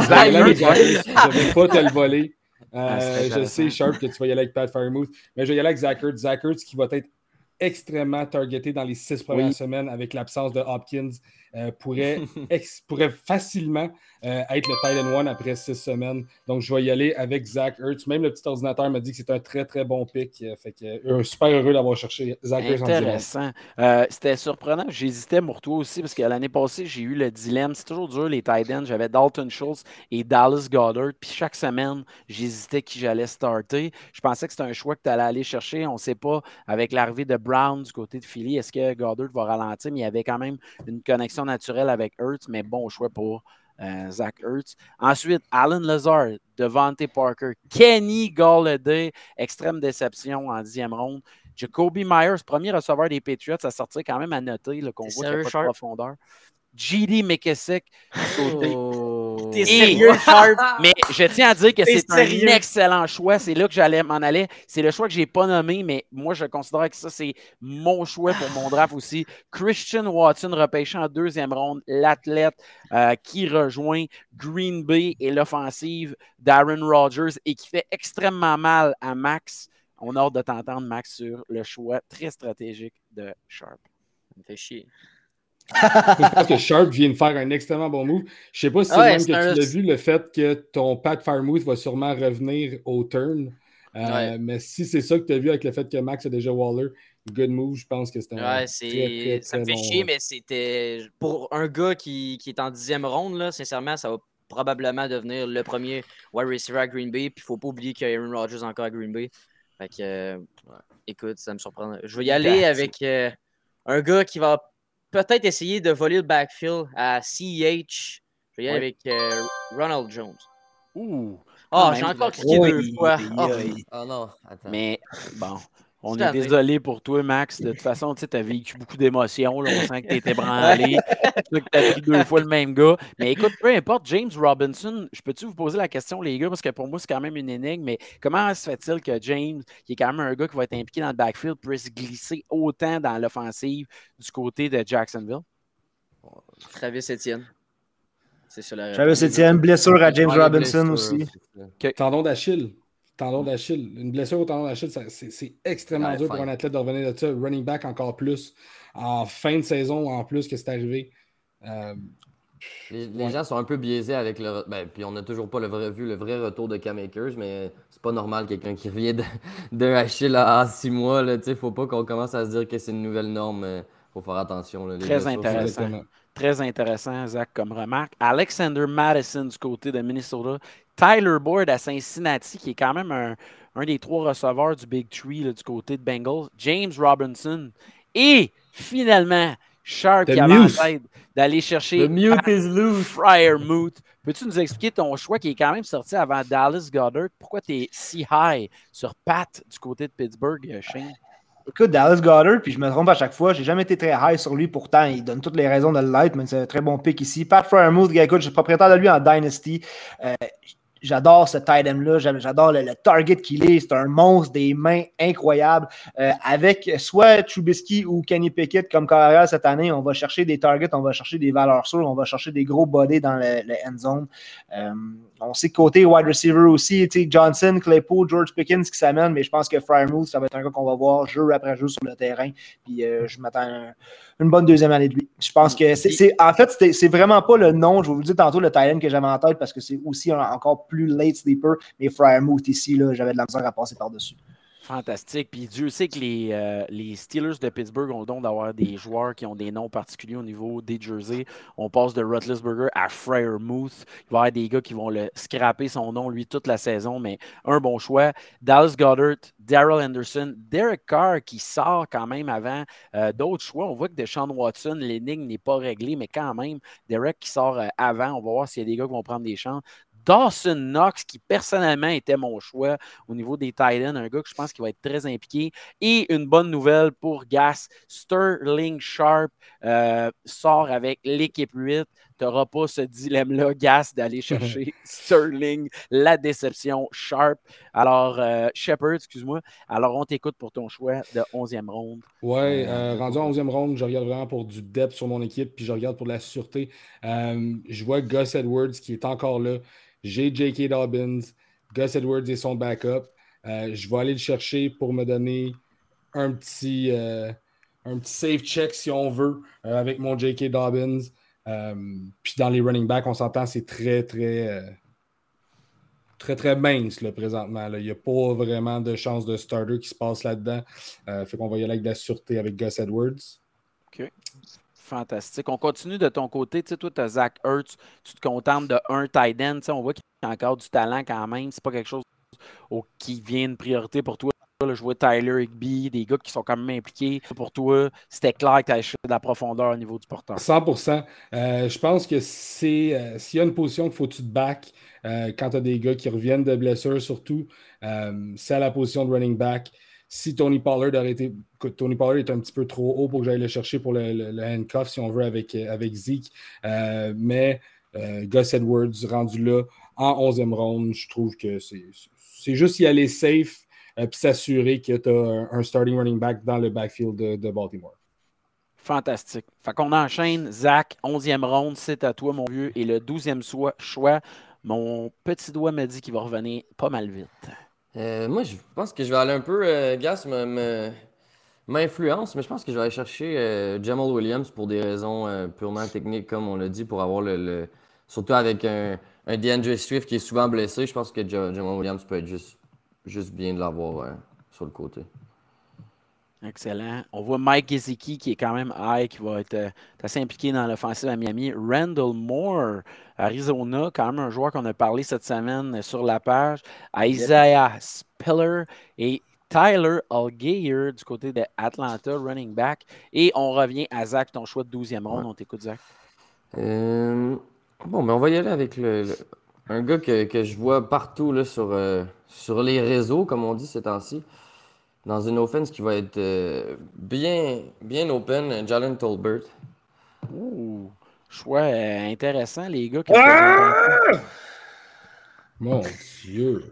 Je vais y aller avec Zach. Je ne vais pas te le voler. Euh, Ah, c'est je sais, Sharp, que tu vas y aller avec Pat Firemuth. Mais je vais y aller avec Zach Ertz. Zach Ertz qui va être extrêmement targeté dans les six premières Oui. semaines avec l'absence de Hopkins euh, pourrait, *laughs* ex- pourrait facilement euh, être le Titan One après six semaines. Donc, je vais y aller avec Zach Ertz. Même le petit ordinateur m'a dit que c'est un très, très bon pick. Euh, Fait que, super heureux d'avoir cherché Zach Ertz. Intéressant. C'était surprenant. J'hésitais pour toi aussi parce que l'année passée, j'ai eu le dilemme. C'est toujours dur, les tight ends. J'avais Dalton Schultz et Dallas Goddard. Puis chaque semaine, j'hésitais qui j'allais starter. Je pensais que c'était un choix que tu allais aller chercher. On ne sait pas, avec l'arrivée de Brown du côté de Philly, est-ce que Goddard va ralentir? Mais il y avait quand même une connexion naturelle avec Hurts. Mais bon choix pour euh, Zach Hurts. Ensuite, Alan Lazard, Devante Parker, Kenny Galladay, extrême déception en dixième ronde. Jacoby Myers, premier receveur des Patriots, ça sortait quand même à noter qu'on voit qu'il n'y a pas de profondeur. GD McKissick, côté. T'es Et- sérieux, *laughs* Sharp? Mais je tiens à dire que c'est un excellent choix. C'est là que j'allais m'en aller. C'est le choix que je n'ai pas nommé, mais moi, je considère que ça, c'est mon choix pour mon draft aussi. Christian Watson repêché en deuxième ronde, l'athlète euh, qui rejoint Green Bay et l'offensive d'Aaron Rodgers et qui fait extrêmement mal à Max. On a hâte de t'entendre, Max, sur le choix très stratégique de Sharp. Ça me fait chier. Je pense que Sharp vient de faire un extrêmement bon move. Je sais pas si c'est Ouais, même que un- tu l'as vu, le fait que ton Pat Firemuth va sûrement revenir au turn. Euh, Ouais. Mais si c'est ça que tu as vu avec le fait que Max a déjà Waller, good move, je pense que c'est un Ouais, très, ça me fait bon- chier, mais c'était. Pour un gars qui, qui est en dixième ronde, là, sincèrement, ça va probablement devenir le premier wide receiver à Green Bay. Puis il faut pas oublier qu'il y a Aaron Rodgers encore à Green Bay. Fait que, euh, écoute, ça me surprend. Je vais y aller avec euh, un gars qui va peut-être essayer de voler le backfield à CEH. Je vais y aller avec euh, Ronald Jones. Ouh! Ah, Quand j'ai encore cliqué Oui, deux fois. oui, oui. Ah non, attends. Mais bon, on est désolé pour toi, Max. De toute façon, tu as vécu beaucoup d'émotions. On sent que tu été branlé. Que tu as pris deux fois le même gars. Mais écoute, peu importe, James Robinson, je peux-tu vous poser la question, les gars, parce que pour moi, c'est quand même une énigme. Mais comment se fait-il que James, qui est quand même un gars qui va être impliqué dans le backfield, puisse glisser autant dans l'offensive du côté de Jacksonville? Travis Etienne. C'est ça la Travis Etienne, blessure à James Robinson aussi. Tendon d'Achille. Tendon d'Achille. Une blessure au tendon d'Achille, c'est c'est extrêmement dur pour un athlète de revenir de ça. Running back encore plus. En fin de saison, en plus que c'est arrivé. Euh, Les, les Ouais. gens sont un peu biaisés avec le. Ben, puis on n'a toujours pas le vrai, vu le vrai retour de Cam Akers, mais c'est pas normal quelqu'un qui revient de- d'un Achille à, à six mois. Là, ne faut pas qu'on commence à se dire que c'est une nouvelle norme. Il faut faire attention. là, Très intéressant. Très intéressant, Zach, comme remarque. Alexander Madison du côté de Minnesota. Tyler Boyd à Cincinnati, qui est quand même un, un des trois receveurs du Big Tree là, du côté de Bengals. James Robinson. Et finalement, Sharp The qui avait en Mute. tête d'aller chercher The mute is loose. Fryermuth. Peux-tu nous expliquer ton choix qui est quand même sorti avant Dallas Goddard? Pourquoi tu es si high sur Pat du côté de Pittsburgh, euh, Shane? Écoute, Dallas Goddard, puis je me trompe à chaque fois, j'ai jamais été très high sur lui, pourtant il donne toutes les raisons de l'être, mais c'est un très bon pick ici. Pat Fryermuth, écoute, je suis propriétaire de lui en Dynasty. Euh, J'adore ce tight end-là, j'adore le, target qu'il est, c'est un monstre, des mains incroyables. Euh, avec soit Trubisky ou Kenny Pickett comme carrière cette année, on va chercher des targets, on va chercher des valeurs sûres, on va chercher des gros bodies dans le, end zone. Euh, on sait que côté wide receiver aussi, Johnson, Claypool, George Pickens qui s'amène, mais je pense que Fryermuth, ça va être un gars qu'on va voir jeu après jeu sur le terrain. Puis euh, je m'attends à une bonne deuxième année de lui. Je pense que c'est, en fait, c'est vraiment pas le nom, je vais vous le dire tantôt, le Thailand que j'avais en tête parce que c'est aussi un encore plus late sleeper, mais Fryermuth ici, là, j'avais de la misère à passer par-dessus. Fantastique. Puis Dieu sait que les, euh, les Steelers de Pittsburgh ont le don d'avoir des joueurs qui ont des noms particuliers au niveau des jerseys. On passe de Burger à Freyermuth. Il va y avoir des gars qui vont le scraper son nom, lui, toute la saison, mais un bon choix. Dallas Goddard, Daryl Anderson, Derek Carr qui sort quand même avant euh, d'autres choix. On voit que Deshaun Watson, l'énigme n'est pas réglée, mais quand même, Derek qui sort euh, avant. On va voir s'il y a des gars qui vont prendre des chances. Dawson Knox, qui personnellement était mon choix au niveau des Titans, un gars que je pense qui va être très impliqué. Et une bonne nouvelle pour Gas, Sterling Sharp euh, sort avec l'équipe 8. Tu n'auras pas ce dilemme-là, Gas, d'aller *laughs* chercher Sterling, la déception, Sharp. Alors, euh, Shepard, excuse-moi. Alors, on t'écoute pour ton choix de 11e ronde. Ouais, euh, rendu en 11e ronde, je regarde vraiment pour du depth sur mon équipe, puis je regarde pour la sûreté. je vois Gus Edwards qui est encore là. J'ai J.K. Dobbins, Gus Edwards et son backup. Euh, je vais aller le chercher pour me donner un petit, euh, un petit safe check si on veut euh, avec mon J.K. Dobbins. puis dans les running backs, on s'entend, c'est très, très, très, très mince là, présentement. Il n'y a pas vraiment de chance de starter qui se passe là-dedans. fait qu'on va y aller avec de la sûreté avec Gus Edwards. OK. Fantastique. On continue de ton côté. Tu sais, toi, tu as Zach Hertz. Tu te contentes de un tight end. On voit qu'il y a encore du talent quand même. C'est pas quelque chose qui vient une priorité pour toi. je vois Tyler Higby, des gars qui sont quand même impliqués. Pour toi, c'était clair que tu as de la profondeur au niveau du porteur. 100% euh, Je pense que c'est euh, s'il y a une position qu'il faut que tu te back euh, quand tu as des gars qui reviennent de blessure, surtout, c'est à la position de running back si Tony Pollard aurait été. Tony Pollard est un petit peu trop haut pour que j'aille le chercher pour le, handcuff, si on veut, avec, avec Zeke. Euh, mais euh, Gus Edwards, rendu là en 11e ronde, je trouve que c'est juste y aller safe et euh, s'assurer que tu as un, starting running back dans le backfield de, Baltimore. Fantastique. Fait qu'on enchaîne. Zach, 11e ronde, c'est à toi, mon vieux. Et le 12e choix, mon petit doigt me dit qu'il va revenir pas mal vite. Euh, moi, je pense que je vais aller un peu. Euh, Gas m'influence, mais je pense que je vais aller chercher euh, Jamal Williams pour des raisons euh, purement techniques, comme on l'a dit, pour avoir le. Surtout avec un, un DeAndre Swift qui est souvent blessé, je pense que Jamal Williams peut être juste, juste bien de l'avoir sur le côté. Excellent. On voit Mike Gesicki qui est quand même high, qui va être euh, assez impliqué dans l'offensive à Miami. Randall Moore, Arizona, quand même un joueur qu'on a parlé cette semaine sur la page. Isaiah Spiller et Tyler Algier du côté de Atlanta, running back. Et on revient à Zach, ton choix de 12e ronde. On t'écoute, Zach. Euh, bon, mais on va y aller avec le, un gars que, je vois partout là, sur, euh, sur les réseaux, comme on dit ces temps-ci dans une offense qui va être euh, bien, bien open, Jalen Tolbert. Ouh, choix intéressant, les gars. Ah! Mon Dieu.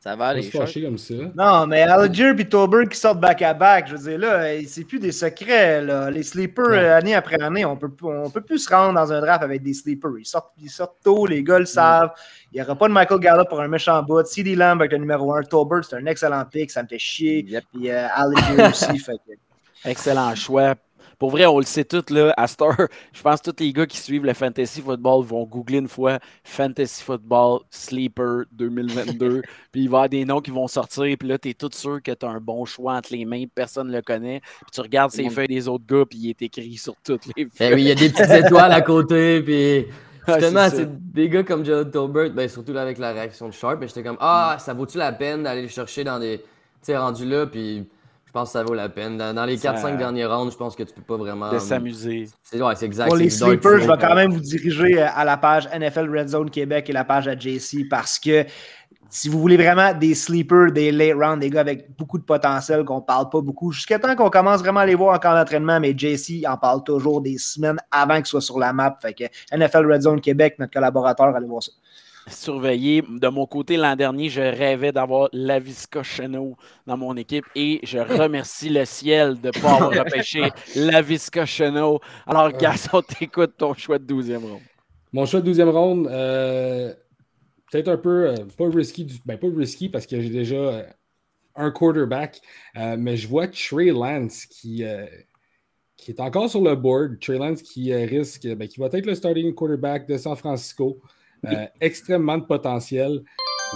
Ça va aller. comme ça. Non, mais Alger et Tolbert qui sortent back-à-back, je veux dire, là, c'est plus des secrets. Là. Les sleepers, euh, année après année, on peut, on peut plus se rendre dans un draft avec des sleepers. Ils sortent, ils sortent tôt, les gars le savent. Il n'y aura pas de Michael Gallup pour un méchant bout. CD Lamb avec le numéro 1. Tolbert, c'est un excellent pick. Ça me fait chier. Yep. Puis euh, aussi. *laughs* fait Excellent choix. Pour vrai, on le sait tout, là, à Star. *laughs* Je pense que tous les gars qui suivent le Fantasy Football vont googler une fois Fantasy Football Sleeper 2022. *laughs* puis il va y avoir des noms qui vont sortir. Puis là, tu es tout sûr que tu as un bon choix entre les mains. Personne ne le connaît. Puis tu regardes ces feuilles des autres gars. Puis il est écrit sur toutes les feuilles. Eh oui, il y a des petites étoiles à *laughs* côté. Puis. Justement, c'est des gars comme Jonathan Tolbert, ben, surtout là avec la réaction de Sharp, j'étais comme Ah, ça vaut-tu la peine d'aller le chercher dans des. Tu sais, rendu là, puis je pense que ça vaut la peine. Dans, les 4-5 derniers rounds, je pense que tu peux pas vraiment. De s'amuser. C'est ouais, exact. Pour les sleepers, je vais quand même vous diriger à la page NFL Red Zone Québec et la page à JC parce que si vous voulez vraiment des sleepers, des late rounds, des gars avec beaucoup de potentiel qu'on parle pas beaucoup, jusqu'à temps qu'on commence vraiment à les voir en camp d'entraînement, mais JC en parle toujours des semaines avant qu'ils soient sur la map. Fait que NFL Red Zone Québec, notre collaborateur, allez voir ça. Surveiller. De mon côté, l'an dernier, je rêvais d'avoir Lavisca Chenot dans mon équipe et je remercie le ciel de ne pas avoir *laughs* repêché Lavisca Chenot. Alors, Gaston, t'écoutes ton choix de 12e ronde. Mon choix de 12e ronde, euh, peut-être un peu, euh, pas risky, ben pas risky parce que j'ai déjà euh, un quarterback, euh, mais je vois Trey Lance qui, qui est encore sur le board. Trey Lance qui risque, ben, qui va être le starting quarterback de San Francisco. Extrêmement de potentiel.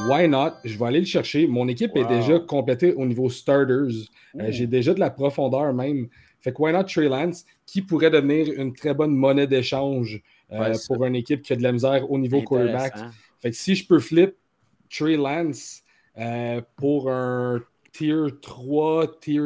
Why not? Je vais aller le chercher. Mon équipe est déjà complétée au niveau starters. Euh, Ouh. J'ai déjà de la profondeur même. Fait que why not Trey Lance, qui pourrait devenir une très bonne monnaie d'échange euh, Ouais, pour une équipe qui a de la misère au niveau quarterback. Fait que si je peux flip Trey Lance euh, pour un tier 3, tier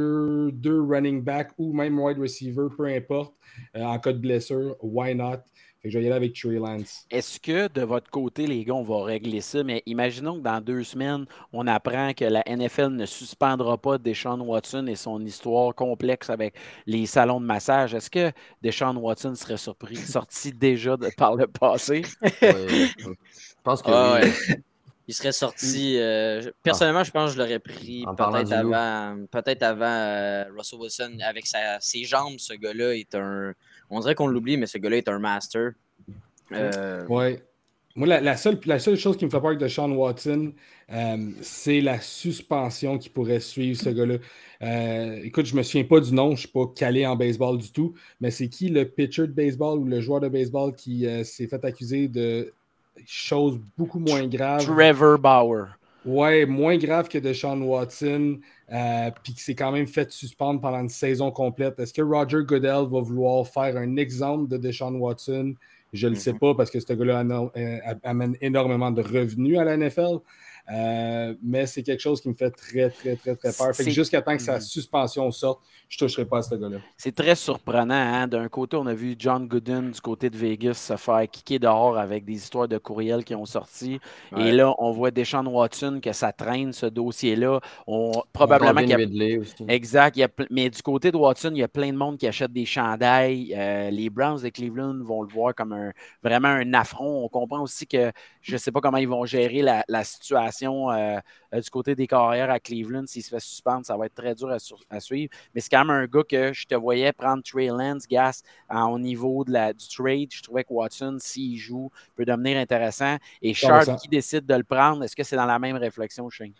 2 running back ou même wide receiver, peu importe, euh, en cas de blessure, why not? Fait que je vais y aller avec Trey Lance. Est-ce que de votre côté, les gars, on va régler ça, mais imaginons que dans deux semaines, on apprend que la NFL ne suspendra pas Deshaun Watson et son histoire complexe avec les salons de massage. Est-ce que Deshaun Watson serait surpris, *laughs* sorti déjà de- par le passé? Ouais, je pense que Ah oui. ouais. Il serait sorti. euh, personnellement, je pense que je l'aurais pris peut-être avant, peut-être avant euh, Russell Wilson. Avec sa- ses jambes, ce gars-là est un. On dirait qu'on l'oublie, mais ce gars-là est un master. Euh, Ouais. Moi, la, la seule, la seule chose qui me fait peur avec Deshaun Watson, euh, c'est la suspension qui pourrait suivre ce gars-là. Euh, écoute, je me souviens pas du nom, je ne suis pas calé en baseball du tout, mais c'est qui le pitcher de baseball ou le joueur de baseball qui euh, s'est fait accuser de choses beaucoup moins graves? Trevor Bauer. Ouais, moins grave que Deshaun Watson, euh, puis qui s'est quand même fait suspendre pendant une saison complète. Est-ce que Roger Goodell va vouloir faire un exemple de Deshaun Watson? Je ne le sais pas parce que ce gars-là euh, amène énormément de revenus à la NFL. Euh, mais c'est quelque chose qui me fait très, très, très, très peur. Fait que jusqu'à temps que sa Mhm. suspension sorte, je ne toucherai pas à ce gars-là. C'est très surprenant. hein. D'un côté, on a vu John Gooden du côté de Vegas se faire kicker dehors avec des histoires de courriels qui ont sorti. Et là, on voit Deshaun Watson que ça traîne, ce dossier-là. On, probablement qu'il y a aussi. Exact. il y a ple- mais du côté de Watson, il y a plein de monde qui achète des chandails. Euh, les Browns de Cleveland vont le voir comme un, vraiment un affront. On comprend aussi que je ne sais pas comment ils vont gérer la, la situation euh, euh, du côté des carrières à Cleveland. S'il se fait suspendre, ça va être très dur à, su- à suivre. Mais c'est quand même un gars que je te voyais prendre Trey Lance, Gas, en- au niveau de la, du trade. Je trouvais que Watson, s'il joue, peut devenir intéressant. Et Sharp, 100%. qui décide de le prendre, est-ce que c'est dans la même réflexion, Shane?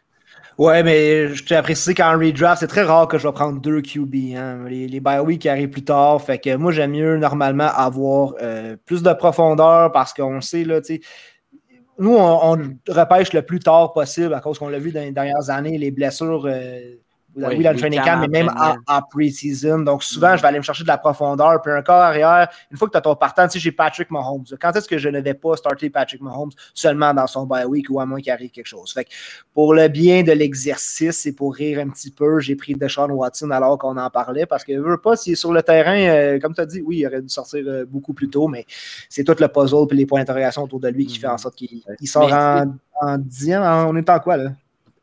Ouais, mais je tiens à préciser qu'en redraft, c'est très rare que je vais prendre deux QB. Hein. Les, les bye week qui arrivent plus tard. Fait que moi, j'aime mieux normalement avoir euh, plus de profondeur parce qu'on sait, là, tu sais, nous, on, repêche le plus tard possible à cause qu'on l'a vu dans les dernières années, les blessures. euh, oui, Oui, dans le training camp, mais même en, en pre-season. Donc, souvent, je vais aller me chercher de la profondeur. Puis un corps arrière, une fois que tu as ton partant, tu sais, j'ai Patrick Mahomes. Quand est-ce que je ne vais pas starter Patrick Mahomes seulement dans son bye week ou à moins qu'il arrive quelque chose? Fait que pour le bien de l'exercice et pour rire un petit peu, j'ai pris Deshaun Watson alors qu'on en parlait parce que, je veux pas, s'il est sur le terrain, euh, comme tu as dit, oui, il aurait dû sortir euh, beaucoup plus tôt, mais c'est tout le puzzle et les points d'interrogation autour de lui qui fait en sorte qu'il il sort Mais en, en- on est en quoi, là?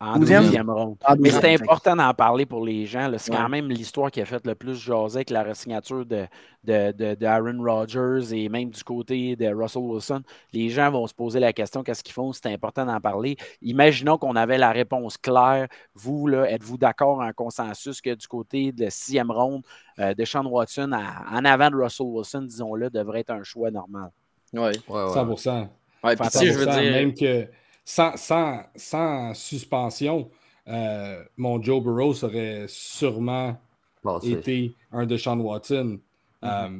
En Douzième? 12e ronde. En Mais c'est important d'en parler pour les gens. C'est Ouais. quand même l'histoire qui a fait le plus jaser avec la resignature de, de, de- de Aaron Rodgers et même du côté de Russell Wilson. Les gens vont se poser la question qu'est-ce qu'ils font? C'est important d'en parler. Imaginons qu'on avait la réponse claire. Vous, là, êtes-vous d'accord en consensus que du côté de la sixième ronde, euh, Deshaun Watson, à- en avant de Russell Wilson, disons-le, devrait être un choix normal? ouais. Ouais, ouais. 100%. Ouais, 100%, je veux dire. Même que sans, sans, sans suspension, euh, mon Joe Burrow aurait sûrement Bon, été un de Sean Watson. Mhm. Euh,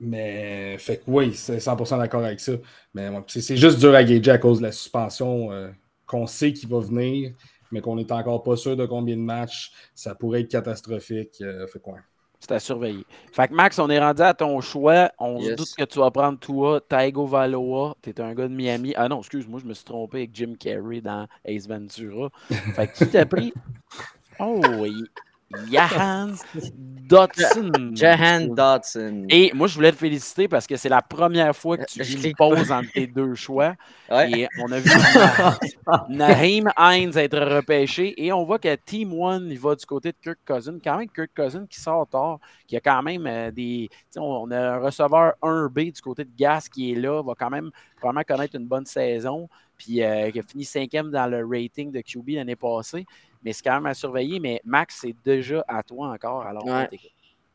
mais fait que oui, c'est 100% d'accord avec ça. Mais c'est c'est juste dur à gager à cause de la suspension euh, qu'on sait qu'il va venir, mais qu'on n'est encore pas sûr de combien de matchs. Ça pourrait être catastrophique. euh, fait quoi. C'est à surveiller. Fait que Max, on est rendu à ton choix. On se doute que tu vas prendre toi, Taigo Valoa. Tu es un gars de Miami. Ah non, excuse-moi, je me suis trompé avec Jim Carrey dans Ace Ventura. Fait que qui t'a pris? *laughs* Oh, y- Jahan *laughs* Dotson. Jahan Dotson. Et moi, je voulais te féliciter parce que c'est la première fois que tu Je pause entre tes deux choix. *laughs* Ouais. Et on a vu *laughs* Naheem Hines être repêché. Et on voit que Team One, il va du côté de Kirk Cousin. Quand même, Kirk Cousin qui sort tard, qui a quand même euh, des. On a un receveur 1B du côté de Gas qui est là, va quand même connaître une bonne saison. Puis euh, qui a fini cinquième dans le rating de QB l'année passée. Mais c'est quand même à surveiller. Mais Max, c'est déjà à toi encore. Alors, Ouais.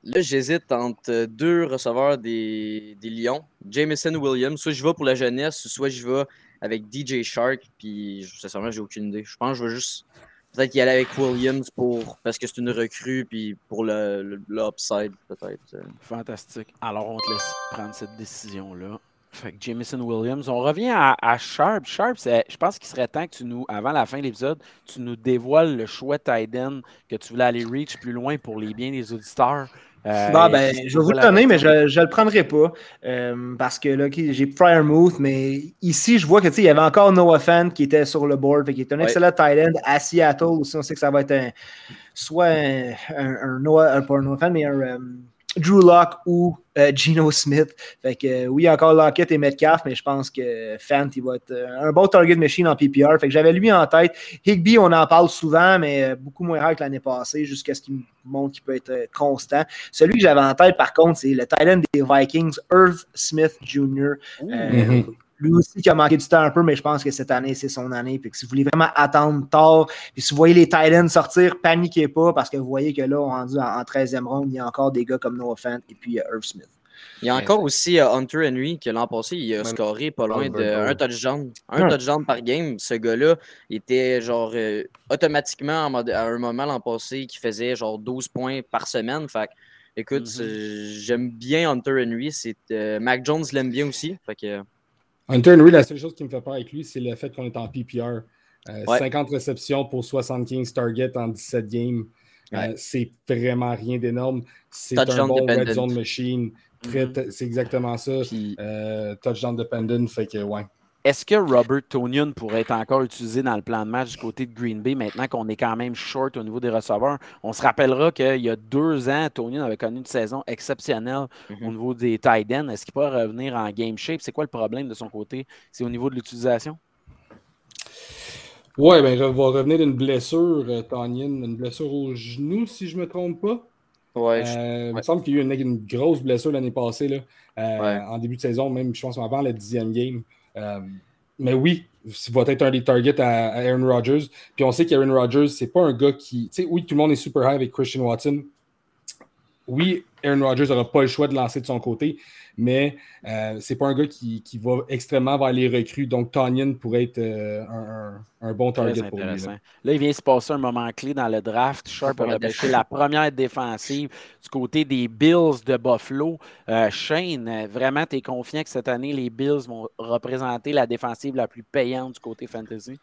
Là, j'hésite entre deux receveurs des, des Lions. Jameson Williams. Soit je vais pour la jeunesse, soit je vais avec DJ Shark. Puis, sincèrement, j'ai aucune idée. Je pense que je vais juste peut-être y aller avec Williams pour, parce que c'est une recrue. Puis pour le, peut-être. Fantastique. Alors, on te laisse prendre cette décision-là. Fait que Jameson Williams. On revient à, à Sharp. Sharp, je pense qu'il serait temps que tu nous, avant la fin de l'épisode, tu nous dévoiles le choix tight end que tu voulais aller reach plus loin pour les biens des auditeurs. Euh, Bon, ben, je vais vous le donner, mais je ne le prendrai pas. euh, parce que là, j'ai Fryermuth, mais ici, je vois que tu sais, il y avait encore Noah Fan qui était sur le board, qui est un Ouais. excellent tight end à Seattle aussi. On sait que ça va être un, soit un, un- un Noah, un- pas un Noah Fan, mais un euh, Drew Locke ou euh, Geno Smith. Fait que euh, oui, encore Lockett et Metcalf, mais je pense que Fant, il va être euh, un bon target machine en PPR. Fait que j'avais lui en tête. Higby, on en parle souvent, mais euh, beaucoup moins rare que l'année passée, jusqu'à ce qu'il montre qu'il peut être constant. Celui que j'avais en tête, par contre, c'est le tight end des Vikings, Irv Smith Jr. Lui aussi qui a manqué du temps un peu, mais je pense que cette année, c'est son année. Puis que si vous voulez vraiment attendre tard, puis si vous voyez les Titans sortir, paniquez pas, parce que vous voyez que là, on est rendu en, en 13e ronde, il y a encore des gars comme Noah Fant et puis euh, Irv Smith. Il y a encore aussi euh, Hunter Henry que l'an passé, il a Même scoré pas loin de Albert un Bourne. touchdown. Un Ouais. touchdown par game. Ce gars-là, il était genre euh, automatiquement en mode- à un moment l'an passé qui faisait genre 12 points par semaine. Fait que, écoute, Mhm. euh, j'aime bien Hunter Henry. C'est, euh, Mac Jones l'aime bien aussi. Fait que, Hunter Henry, la seule chose qui me fait peur avec lui, c'est le fait qu'on est en PPR. Euh, Ouais. 50 réceptions pour 75 targets en 17 games. Euh, c'est vraiment rien d'énorme. C'est un bon red zone machine. Mhm. C'est exactement ça. Puis, Euh, touchdown dependent, fait que ouais. Est-ce que Robert Tonian pourrait être encore utilisé dans le plan de match du côté de Green Bay maintenant qu'on est quand même short au niveau des receveurs? On se rappellera qu'il y a deux ans, Tonian avait connu une saison exceptionnelle au Mhm. niveau des tight ends. Est-ce qu'il pourrait revenir en game shape? C'est quoi le problème de son côté? C'est au niveau de l'utilisation? Ouais, ben, je vais revenir d'une blessure, euh, Tanyan, une blessure au genou, si je me trompe pas. ouais, je- Euh, Il me semble qu'il y a eu une, une grosse blessure l'année passée, là, euh, Ouais. en début de saison, même, je pense, avant le dixième game. Euh, mais oui, va être un des targets à, à Aaron Rodgers. Puis on sait qu'Aaron Rodgers, c'est pas un gars qui. Tu sais, oui, tout le monde est super high avec Christian Watson. Oui, Aaron Rodgers n'aura pas le choix de lancer de son côté, mais euh, c'est pas un gars qui, qui va extrêmement vers les recrues. Donc, Tanyan pourrait être euh, un, un- un bon Très target pour lui. là. Là. il vient se passer un moment clé dans le draft. Sharp a repêché la première défensive du côté des Bills de Buffalo. Euh, Shane, vraiment, tu es confiant que cette année, les Bills vont représenter la défensive la plus payante du côté fantasy?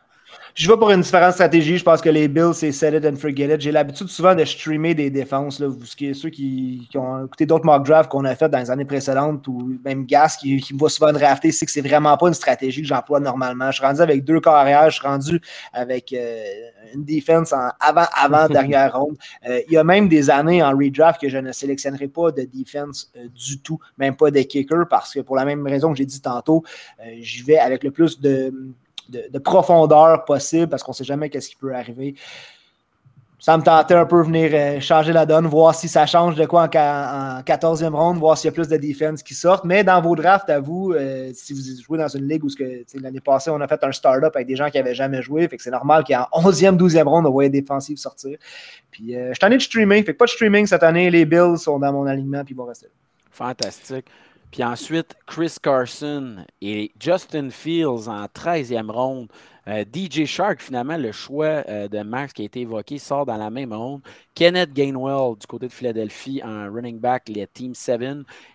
Je vais pour une différente stratégie. Je pense que les Bills, c'est set it and forget it. J'ai l'habitude souvent de streamer des défenses. Là. Vous- ceux qui, qui ont écouté d'autres mock drafts qu'on a fait dans les années précédentes, ou même Gas qui, qui me voit souvent drafter, c'est que c'est vraiment pas une stratégie que j'emploie normalement. Je suis rendu avec deux carrières, je suis rendu avec euh, une défense en avant, avant, *laughs* dernière ronde. Euh, il y a même des années en redraft que je ne sélectionnerai pas de defense euh, du tout, même pas de kicker, parce que pour la même raison que j'ai dit tantôt, j'y vais avec le plus de de, de profondeur possible parce qu'on ne sait jamais qu'est-ce qui peut arriver. Ça me tentait un peu venir euh, changer la donne, voir si ça change de quoi en, ca- en 14e ronde, voir s'il y a plus de defense qui sortent. Mais dans vos drafts, à vous, euh, si vous jouez dans une ligue où l'année passée, on a fait un start-up avec des gens qui n'avaient jamais joué, fait que c'est normal qu'en 11e, 12e ronde, on voyait défensive sortir. Puis euh, je suis tanné de streaming, fait que pas de streaming cette année. Les Bills sont dans mon alignement, puis ils vont rester là. Fantastique. Puis ensuite, Chris Carson et Justin Fields en 13e ronde. Euh, DJ Shark, finalement, le choix euh, de Max qui a été évoqué, sort dans la même ronde. Kenneth Gainwell du côté de Philadelphie en running back, les Team 7.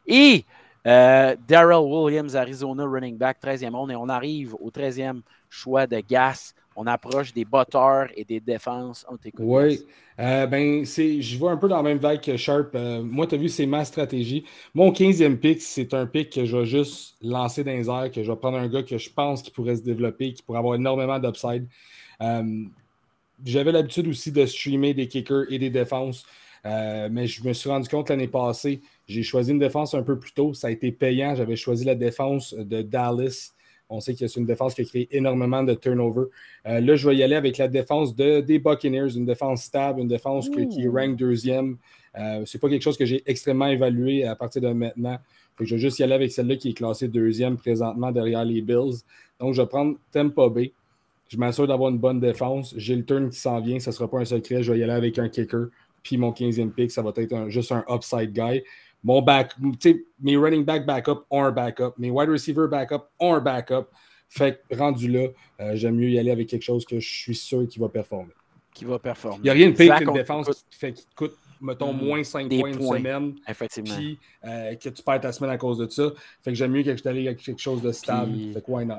Et euh, Daryl Williams, Arizona, running back, 13e ronde. Et on arrive au 13e choix de Gas. On approche des batteurs et des défenses. On t'écoute. Oui. Euh, ben, je vois un peu dans la même vague que Sharp. Euh, moi, tu as vu, c'est ma stratégie. Mon 15e pick, c'est un pick que je vais juste lancer dans les airs, que je vais prendre un gars que je pense qui pourrait se développer, qui pourrait avoir énormément d'upside. Euh, j'avais l'habitude aussi de streamer des kickers et des défenses, mais je me suis rendu compte l'année passée, j'ai choisi une défense un peu plus tôt. Ça a été payant. J'avais choisi la défense de Dallas. On sait que c'est une défense qui a créé énormément de turnover. Euh, là, je vais y aller avec la défense de, des Buccaneers, une défense stable, une défense que- qui rank deuxième. Euh, c'est pas quelque chose que j'ai extrêmement évalué à partir de maintenant. Fait que je vais juste y aller avec celle-là qui est classée deuxième présentement derrière les Bills. Donc, je vais prendre Tampa Bay. Je m'assure d'avoir une bonne défense. J'ai le turn qui s'en vient. Ça ne sera pas un secret. Je vais y aller avec un kicker. Puis mon 15e pick, ça va être un- juste un upside guy. Mon back, mes running back backup ont un backup. Mes wide receiver backup ont un backup. Fait que rendu là, euh, j'aime mieux y aller avec quelque chose que je suis sûr qu'il va performer. Qui va performer. Il n'y a rien de pire qu'une défense qui, fait, qui te coûte mettons, Mm. moins 5 Des points une points. semaine, Effectivement. puis euh, que tu perds ta semaine à cause de ça. Fait que j'aime mieux que je t'aille avec quelque chose de stable. Puis- Fait que why not?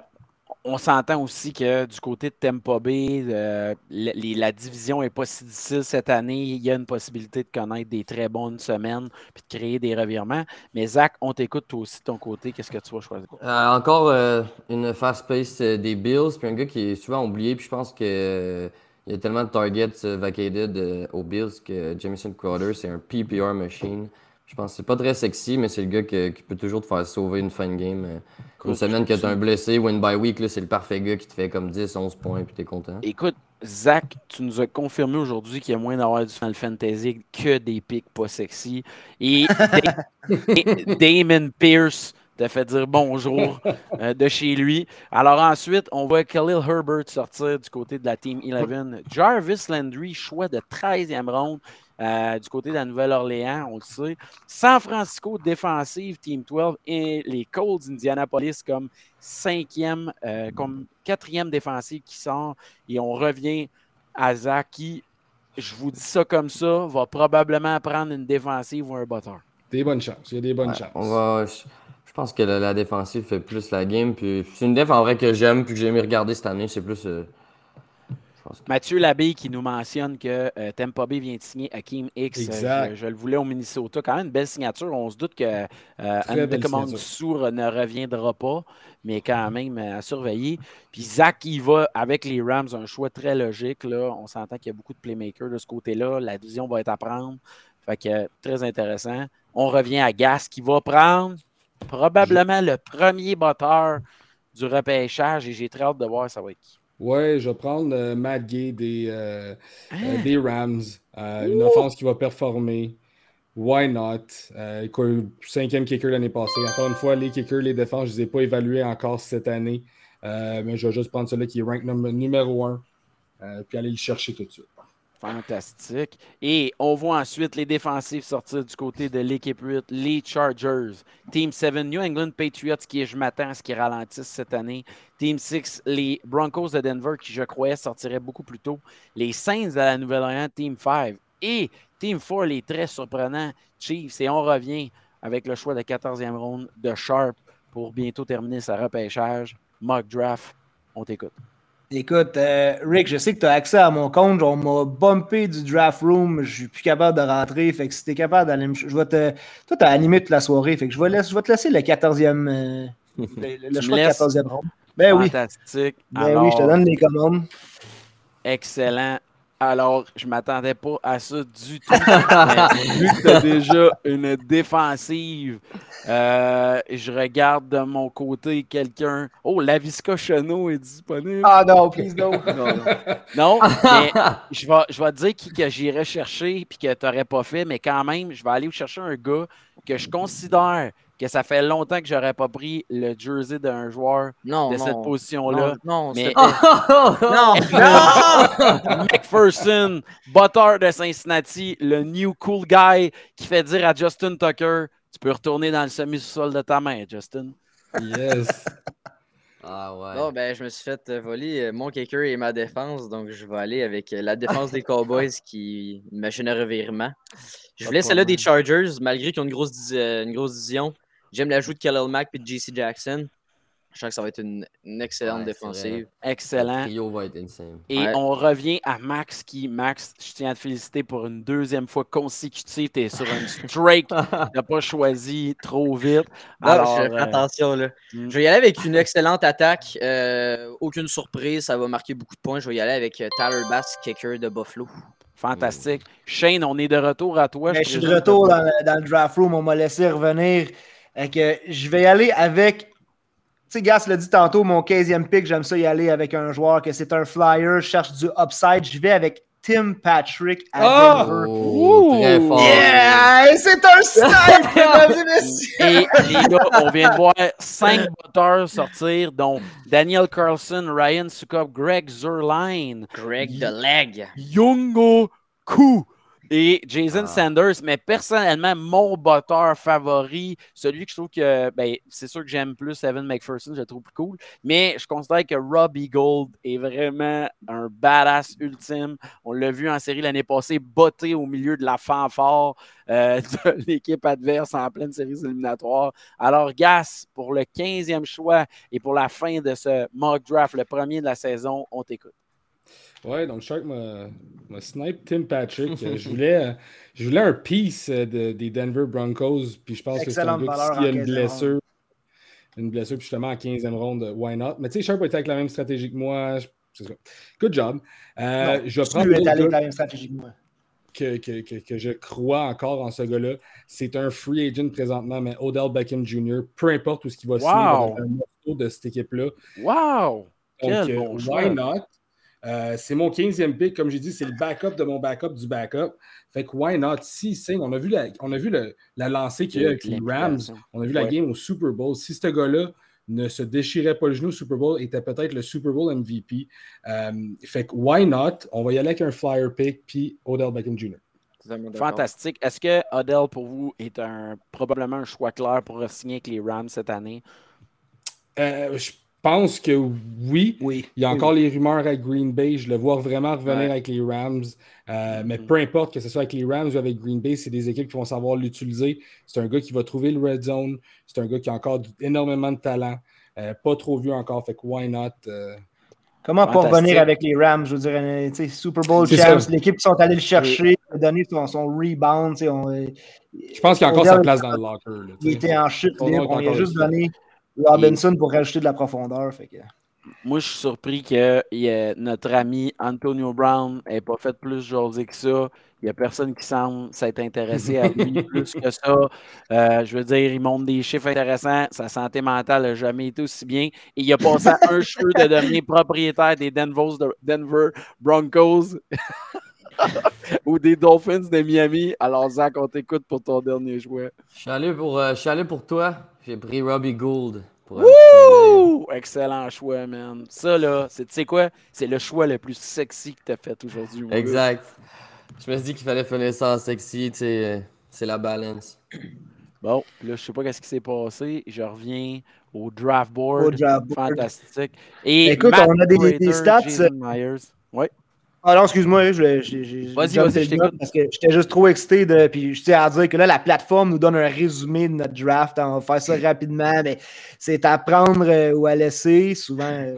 On s'entend aussi que du côté de Tampa Bay, euh, la division n'est pas si difficile cette année. Il y a une possibilité de connaître des très bonnes semaines puis de créer des revirements. Mais Zach, on t'écoute toi aussi de ton côté. Qu'est-ce que tu vas choisir? Euh, encore euh, une fast pace euh, des Bills, puis un gars qui est souvent oublié, puis je pense que il y a tellement de targets vacated aux Bills que Jamison Crowder, c'est un PPR machine. Je pense que c'est pas très sexy, mais c'est le gars qui peut toujours te faire sauver une fin de game. euh, Cool. Une semaine que tu un blessé, win by week, c'est le parfait gars qui te fait comme 10, 11 points, puis t'es content. Écoute, Zach, tu nous as confirmé aujourd'hui qu'il y a moins d'avoir du Final Fantasy que des pics pas sexy. *laughs* Et Damon Pierce t'a fait dire bonjour euh, de chez lui. Alors ensuite, on voit Khalil Herbert sortir du côté de la Team 11. Jarvis Landry, choix de 13e ronde euh, du côté de la Nouvelle-Orléans, on le sait. San Francisco, défensive, Team 12. Et les Colts d'Indianapolis comme cinquième, euh, comme quatrième défensive qui sort. Et on revient à Zach qui, je vous dis ça comme ça, va probablement prendre une défensive ou un botteur. Des bonnes chances. Il y a des bonnes Ouais, chances. on va, je, je pense que la, la défensive fait plus la game. Puis c'est une déf en vrai que j'aime puis que j'ai aimé regarder cette année. C'est plus. euh, pense que- Mathieu Labbé qui nous mentionne que euh, Tampa Bay vient de signer Hakim X. Euh, Exact. je, je le voulais au Minnesota. Quand même une belle signature. On se doute que euh, Sour ne reviendra pas, mais quand même euh, à surveiller. Puis Zach, il va avec les Rams, un choix très logique. Là. On s'entend qu'il y a beaucoup de playmakers de ce côté-là. La division va être à prendre. Fait que euh, très intéressant. On revient à Gas qui va prendre probablement le premier batteur du repêchage et j'ai très hâte de voir ça va être qui. Ouais, je vais prendre euh, Matt Gay des, euh, Hein? euh, des Rams. Euh, une offense qui va performer. Why not? Cinquième kicker l'année passée. Encore une fois, les kickers, les défenses, je ne les ai pas évalués encore cette année. Mais je vais juste prendre celui qui est rank num- numéro un. euh, puis aller le chercher tout de suite. Fantastique. Et on voit ensuite les défensifs sortir du côté de l'équipe 8, les Chargers. Team 7, New England Patriots, qui est, je m'attends à ce qu'ils ralentissent cette année. Team 6, les Broncos de Denver, qui je croyais sortiraient beaucoup plus tôt. Les Saints de la Nouvelle-Orléans, Team 5. Et Team 4, les très surprenants Chiefs. Et on revient avec le choix de 14e ronde de Sharp pour bientôt terminer sa repêchage. Mock draft, on t'écoute. Écoute, euh, Rick, je sais que tu as accès à mon compte. On m'a bumpé du draft room. Je suis plus capable de rentrer. Fait que si tu es capable d'aller me. Je vais te. Toi, tu as animé toute la soirée. Fait que je vais, laisser- je vais te laisser le 14e. euh, le, choix de laisses? 14e ronde. Ben oui. Fantastique. Ben oui, je te donne les commandes. Excellent. Alors, je ne m'attendais pas à ça du tout. Mais vu que tu as déjà une défensive, euh, je regarde de mon côté quelqu'un. Oh, Lavisca Chenot est disponible. Ah non, please no. Non, *laughs* mais je vais, je vais te dire qui que j'irais chercher puis que tu n'aurais pas fait, mais quand même, je vais aller chercher un gars que je considère que ça fait longtemps que j'aurais pas pris le jersey d'un joueur Non, de non. cette position-là. Non, non, Mais- *laughs* non! *laughs* McPherson, butteur de Cincinnati, le new cool guy qui fait dire à Justin Tucker Tu peux retourner dans le semi-sol de ta main, Justin. Yes. *laughs* Ah ouais. Bon, ben, je me suis fait euh, voler euh, mon kicker et ma défense, donc je vais aller avec euh, la défense des Cowboys qui machine à revirement. Je voulais celle-là des Chargers, malgré qu'ils ont une grosse, une grosse division. J'aime l'ajout de Khalil Mack et de JC Jackson. Je sens que ça va être une, une excellente Ouais, défensive. Le Excellent. trio va être insane. Et Ouais. on revient à Max qui, Max, je tiens à te féliciter pour une deuxième fois consécutive. Tu es sur un streak. *laughs* Tu n'as pas choisi trop vite. Alors, je- euh, attention, là. hmm. Je vais y aller avec une excellente attaque. euh, aucune surprise, ça va marquer beaucoup de points. Je vais y aller avec euh, Tyler Bass, kicker de Buffalo. fantastique. Shane, on est de retour à toi. Mais je suis de retour dans le, dans le draft room. On m'a laissé revenir. Fait que je vais y aller avec. Tu sais, Gas l'a dit tantôt, mon 15e pick, j'aime ça y aller avec un joueur que c'est un flyer, je cherche du upside. Je vais avec Tim Patrick à Ah! Denver. Oh, très fort. Yeah! C'est un snipe, *laughs* mesdames et messieurs! Et les gars, on vient de voir cinq batteurs sortir, dont Daniel Carlson, Ryan Sukov, Greg Zerline, Greg the Leg. Yungo Ku, et Jason Ah. Sanders, mais personnellement, mon botteur favori, celui que je trouve que, ben, c'est sûr que j'aime plus Evan McPherson, je le trouve plus cool, mais je considère que Robbie Gold est vraiment un badass ultime. On l'a vu en série l'année passée, botté au milieu de la fanfare euh, *laughs* de l'équipe adverse en pleine série éliminatoire. Alors, Gas, pour le 15e choix et pour la fin de ce mock draft, le premier de la saison, on t'écoute. Ouais, donc Shark m'a snipe Tim Patrick. Euh, je, voulais, euh, je voulais un piece euh, de- des Denver Broncos, puis je pense que c'est un gars qui a une 15e blessure, une blessure, puis justement en 15e ronde, why not? Mais tu sais, Shark va être avec la même stratégie que moi. je- c'est ça. Good job. Euh, Non, je vais tu prendre allé avec la même stratégie que moi. que, que, que, que je crois encore en ce gars-là. C'est un free agent présentement, mais Odell Beckham Jr., peu importe où ce qu'il va signer, il va Wow. devenir un morceau de cette équipe-là. Wow! Donc, Quel euh, bon why choix. not? Euh, c'est mon 15e pick, comme j'ai dit, c'est le backup de mon backup du backup. Fait que why not? Si signe, on a vu la, on a vu le- la lancée qu'il y a eu avec les Rams, on a vu la Ouais. game au Super Bowl. Si ce gars-là ne se déchirait pas le genou au Super Bowl, était peut-être le Super Bowl MVP. Euh, fait que why not? On va y aller avec un flyer pick, puis Odell Beckham Jr. Fantastique. Est-ce que Odell, pour vous, est un, probablement un choix clair pour signer avec les Rams cette année? Euh, je pense que oui. Oui. Il y a Oui, encore les rumeurs à Green Bay. Je le vois vraiment revenir Ouais. avec les Rams. Euh, mais Mhm. peu importe que ce soit avec les Rams ou avec Green Bay, c'est des équipes qui vont savoir l'utiliser. C'est un gars qui va trouver le red zone. C'est un gars qui a encore énormément de talent. Euh, pas trop vieux encore. Fait que why not? euh, Comment pas revenir avec les Rams? Je veux dire, tu sais, Super Bowl champs, l'équipe qui sont allés le chercher, donner son, son rebound. On, Je pense qu'il a encore sa place dans le locker. là, Il était en chute libre. est On lui a encore juste donné Robinson pour rajouter de la profondeur. Fait que... Moi, je suis surpris que a- notre ami Antonio Brown n'ait pas fait plus jaser que ça. Il n'y a personne qui semble s'être intéressé à lui *laughs* plus que ça. Euh, je veux dire, il montre des chiffres intéressants. Sa santé mentale n'a jamais été aussi bien. Et il a passé un cheveu de devenir propriétaire des Denver, Denver Broncos *laughs* *laughs* ou des Dolphins de Miami. Alors, Zach, on t'écoute pour ton dernier jouet. Je suis allé pour, euh, je suis allé pour toi. J'ai pris Robbie Gould. Pour! Excellent choix, man. Ça, là, c'est, tu sais quoi? C'est le choix le plus sexy que tu as fait aujourd'hui. Exact. Je me suis dit qu'il fallait finir ça en sexy, euh, c'est la balance. Bon, là, je sais pas qu'est-ce qui s'est passé. Je reviens au draft board. Au draft board. Fantastique. Et Écoute, Matt on a des- des stats, Myers. Oui. Ah non, excuse-moi, je- Vas-y, je t'écoute. Parce que j'étais juste trop excité de. Puis je tiens à dire que là, la plateforme nous donne un résumé de notre draft. On va faire ça rapidement, mais c'est à prendre euh, ou à laisser. Souvent, euh,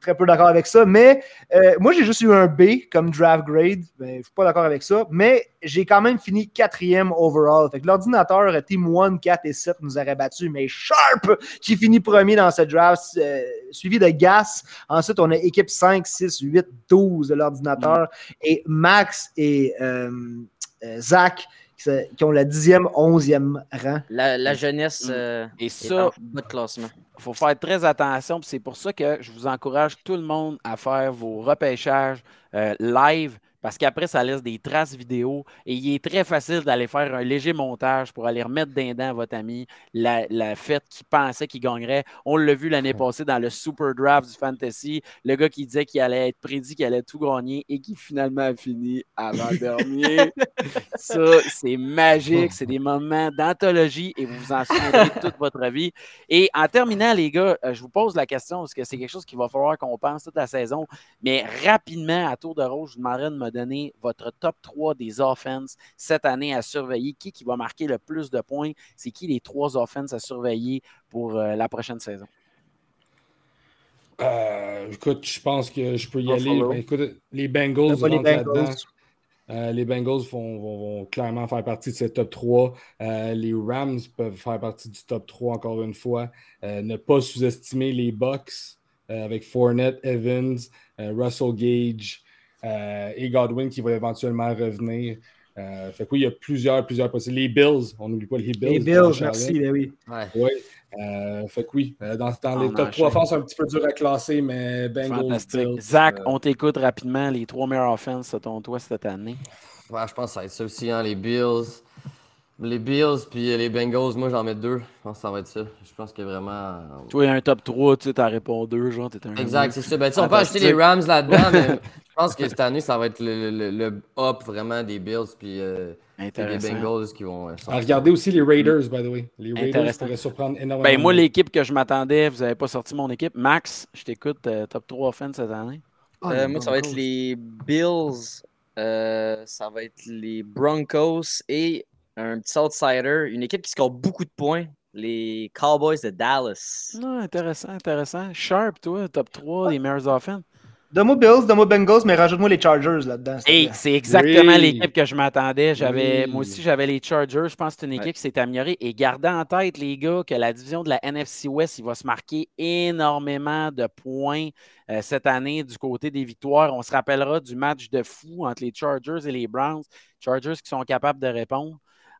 très peu d'accord avec ça. Mais euh, moi, j'ai juste eu un B comme draft grade. Ben, je suis pas d'accord avec ça. Mais j'ai quand même fini quatrième overall. Fait que l'ordinateur Team 1, 4 et 7 nous aurait battu. Mais Sharp qui finit premier dans ce draft, euh, suivi de Gas. Ensuite, on a équipe 5, 6, 8, 12 de l'ordinateur. Et Max et euh, Zach qui, ont le 10e, 11e rang. La, la jeunesse Mm. euh, Et est ça, en bas de classement. il faut faire très attention. C'est pour ça que je vous encourage tout le monde à faire vos repêchages euh, live. Parce qu'après, ça laisse des traces vidéo et il est très facile d'aller faire un léger montage pour aller remettre d'un dents à votre ami la, la fête qu'il pensait qu'il gagnerait. On l'a vu l'année passée dans le Super Draft du Fantasy. Le gars qui disait qu'il allait être prédit qu'il allait tout gagner et qui finalement a fini avant-dernier. *laughs* Ça, c'est magique. C'est des moments d'anthologie et vous vous en souviendrez toute votre vie. Et en terminant, les gars, euh, je vous pose la question parce que c'est quelque chose qu'il va falloir qu'on pense toute la saison? Mais rapidement, à tour de rôle, je vous demanderais de me donner votre top 3 des offenses cette année à surveiller. Qui, qui va marquer le plus de points? C'est qui les trois offenses à surveiller pour euh, la prochaine saison? euh, écoute, je pense que je peux y aller. Ben, écoute, les Bengals rentrent là-dedans. Euh, les Bengals vont, vont- vont clairement faire partie de ce top 3. Euh, les Rams peuvent faire partie du top 3 encore une fois. Euh, ne pas sous-estimer les Bucks avec Fournette, Evans, Russell Gage euh, et Godwin qui va éventuellement revenir. Euh, fait que oui, il y a plusieurs, plusieurs possibles. Les Bills, on n'oublie pas les Bills. Les Bills, merci, ben oui. Ouais. Oui. Euh, fait que oui, dans, dans les On top enchaîne. 3 offenses, c'est un petit peu dur à classer, mais Bengals, Fantastique. Bills, Zach, euh, on t'écoute rapidement. Les trois meilleures offenses, selon toi, cette année? Ouais, je pense que ça va être ça aussi, hein, les Bills. Les Bills puis les Bengals, moi j'en mets deux. Je pense que ça va être ça. Je pense que vraiment. euh, Toi, il y a un top 3, tu sais, t'as répondu deux, genre, t'es un. Exact, c'est ça. Ben, tu on peut acheter les Rams là-dedans, mais *laughs* je pense que cette année, ça va être le, le, le up vraiment des Bills puis euh, les. Bengals qui vont. euh, sortir. regarder aussi les Raiders, by the way. Les Raiders pourraient surprendre énormément. Ben, moi, l'équipe que je m'attendais, vous n'avez pas sorti mon équipe. Max, je t'écoute, euh, top 3 offense cette année. Ah, Euh, les moi, ça va être les Bills, euh, ça va être les Broncos et un petit outsider, une équipe qui score beaucoup de points, les Cowboys de Dallas. Non, intéressant, intéressant. Sharp, toi, top 3 des meilleurs offense. Donne-moi Bills, donne-moi Bengals, mais rajoute-moi les Chargers là-dedans. Hey, c'est exactement Oui. l'équipe que je m'attendais. J'avais, Oui. Moi aussi, j'avais les Chargers. Je pense que c'est une Ouais. équipe qui s'est améliorée. Et gardez en tête, les gars, que la division de la NFC West, il va se marquer énormément de points euh, cette année du côté des victoires. On se rappellera du match de fou entre les Chargers et les Browns. Chargers qui sont capables de répondre.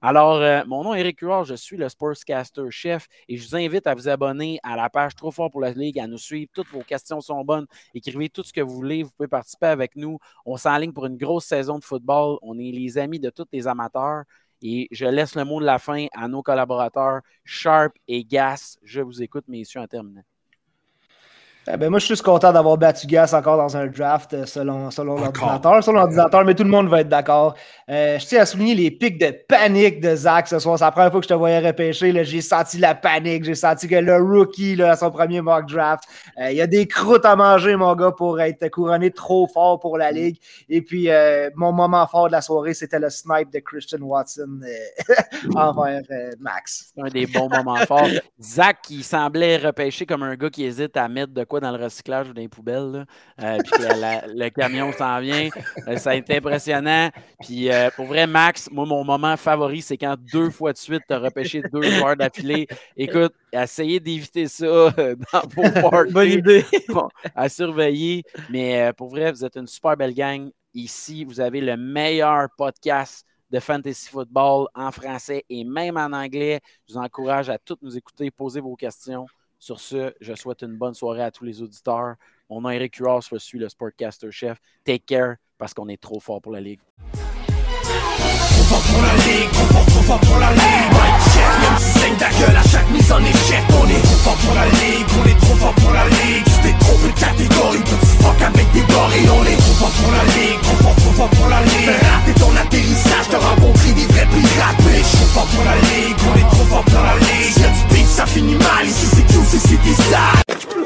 Alors, euh, mon nom est Eric Huard, je suis le Sportscaster chef et je vous invite à vous abonner à la page Trop fort pour la Ligue, à nous suivre. Toutes vos questions sont bonnes. Écrivez tout ce que vous voulez. Vous pouvez participer avec nous. On s'enligne pour une grosse saison de football. On est les amis de tous les amateurs. Et je laisse le mot de la fin à nos collaborateurs, Sharp et Gas. Je vous écoute, messieurs, en terminant. Eh ben, moi, je suis juste content d'avoir battu Gas encore dans un draft euh, selon, selon l'ordinateur. Selon l'ordinateur, mais tout le monde va être d'accord. Euh, je tiens à souligner les pics de panique de Zach ce soir. C'est la première fois que je te voyais repêcher. là. J'ai senti la panique. J'ai senti que le rookie, là, à son premier mock draft, euh, il y a des croûtes à manger, mon gars, pour être couronné trop fort pour la Ligue. Et puis, euh, mon moment fort de la soirée, c'était le snipe de Christian Watson euh, *laughs* envers euh, Max. C'est un des bons moments forts. Zach, qui semblait repêcher comme un gars qui hésite à mettre de quoi dans le recyclage ou dans les poubelles. Euh, puis la- le camion s'en vient. Euh, ça a été impressionnant. Puis euh, pour vrai, Max, moi, mon moment favori, c'est quand deux fois de suite, tu as repêché deux joueurs d'affilée. Écoute, essayez d'éviter ça dans vos *laughs* parties. Bonne idée. Bon, à surveiller. Mais pour vrai, vous êtes une super belle gang. Ici, vous avez le meilleur podcast de fantasy football en français et même en anglais. Je vous encourage à tous nous écouter, poser vos questions. Sur ce, je souhaite une bonne soirée à tous les auditeurs. Mon nom est Eric Huard, je suis le Sportcaster Chef. Take care parce qu'on est trop fort pour la Ligue fort pour la ligue Même si saigne ta à chaque mise en échec On est trop fort pour la ligue, on est trop fort pour la ligue. Tu t'es trompé de catégorie, tu petit fuck avec des gorilles On est trop fort pour la ligue, trop fort, trop fort pour la ligue. Fais rater ton atterrissage, t'as rencontré des vrais pirates Mais trop fort pour la ligue, on est trop fort pour la ligue. Si y'a du beef, ça finit mal, ici c'est QC, c'est des salles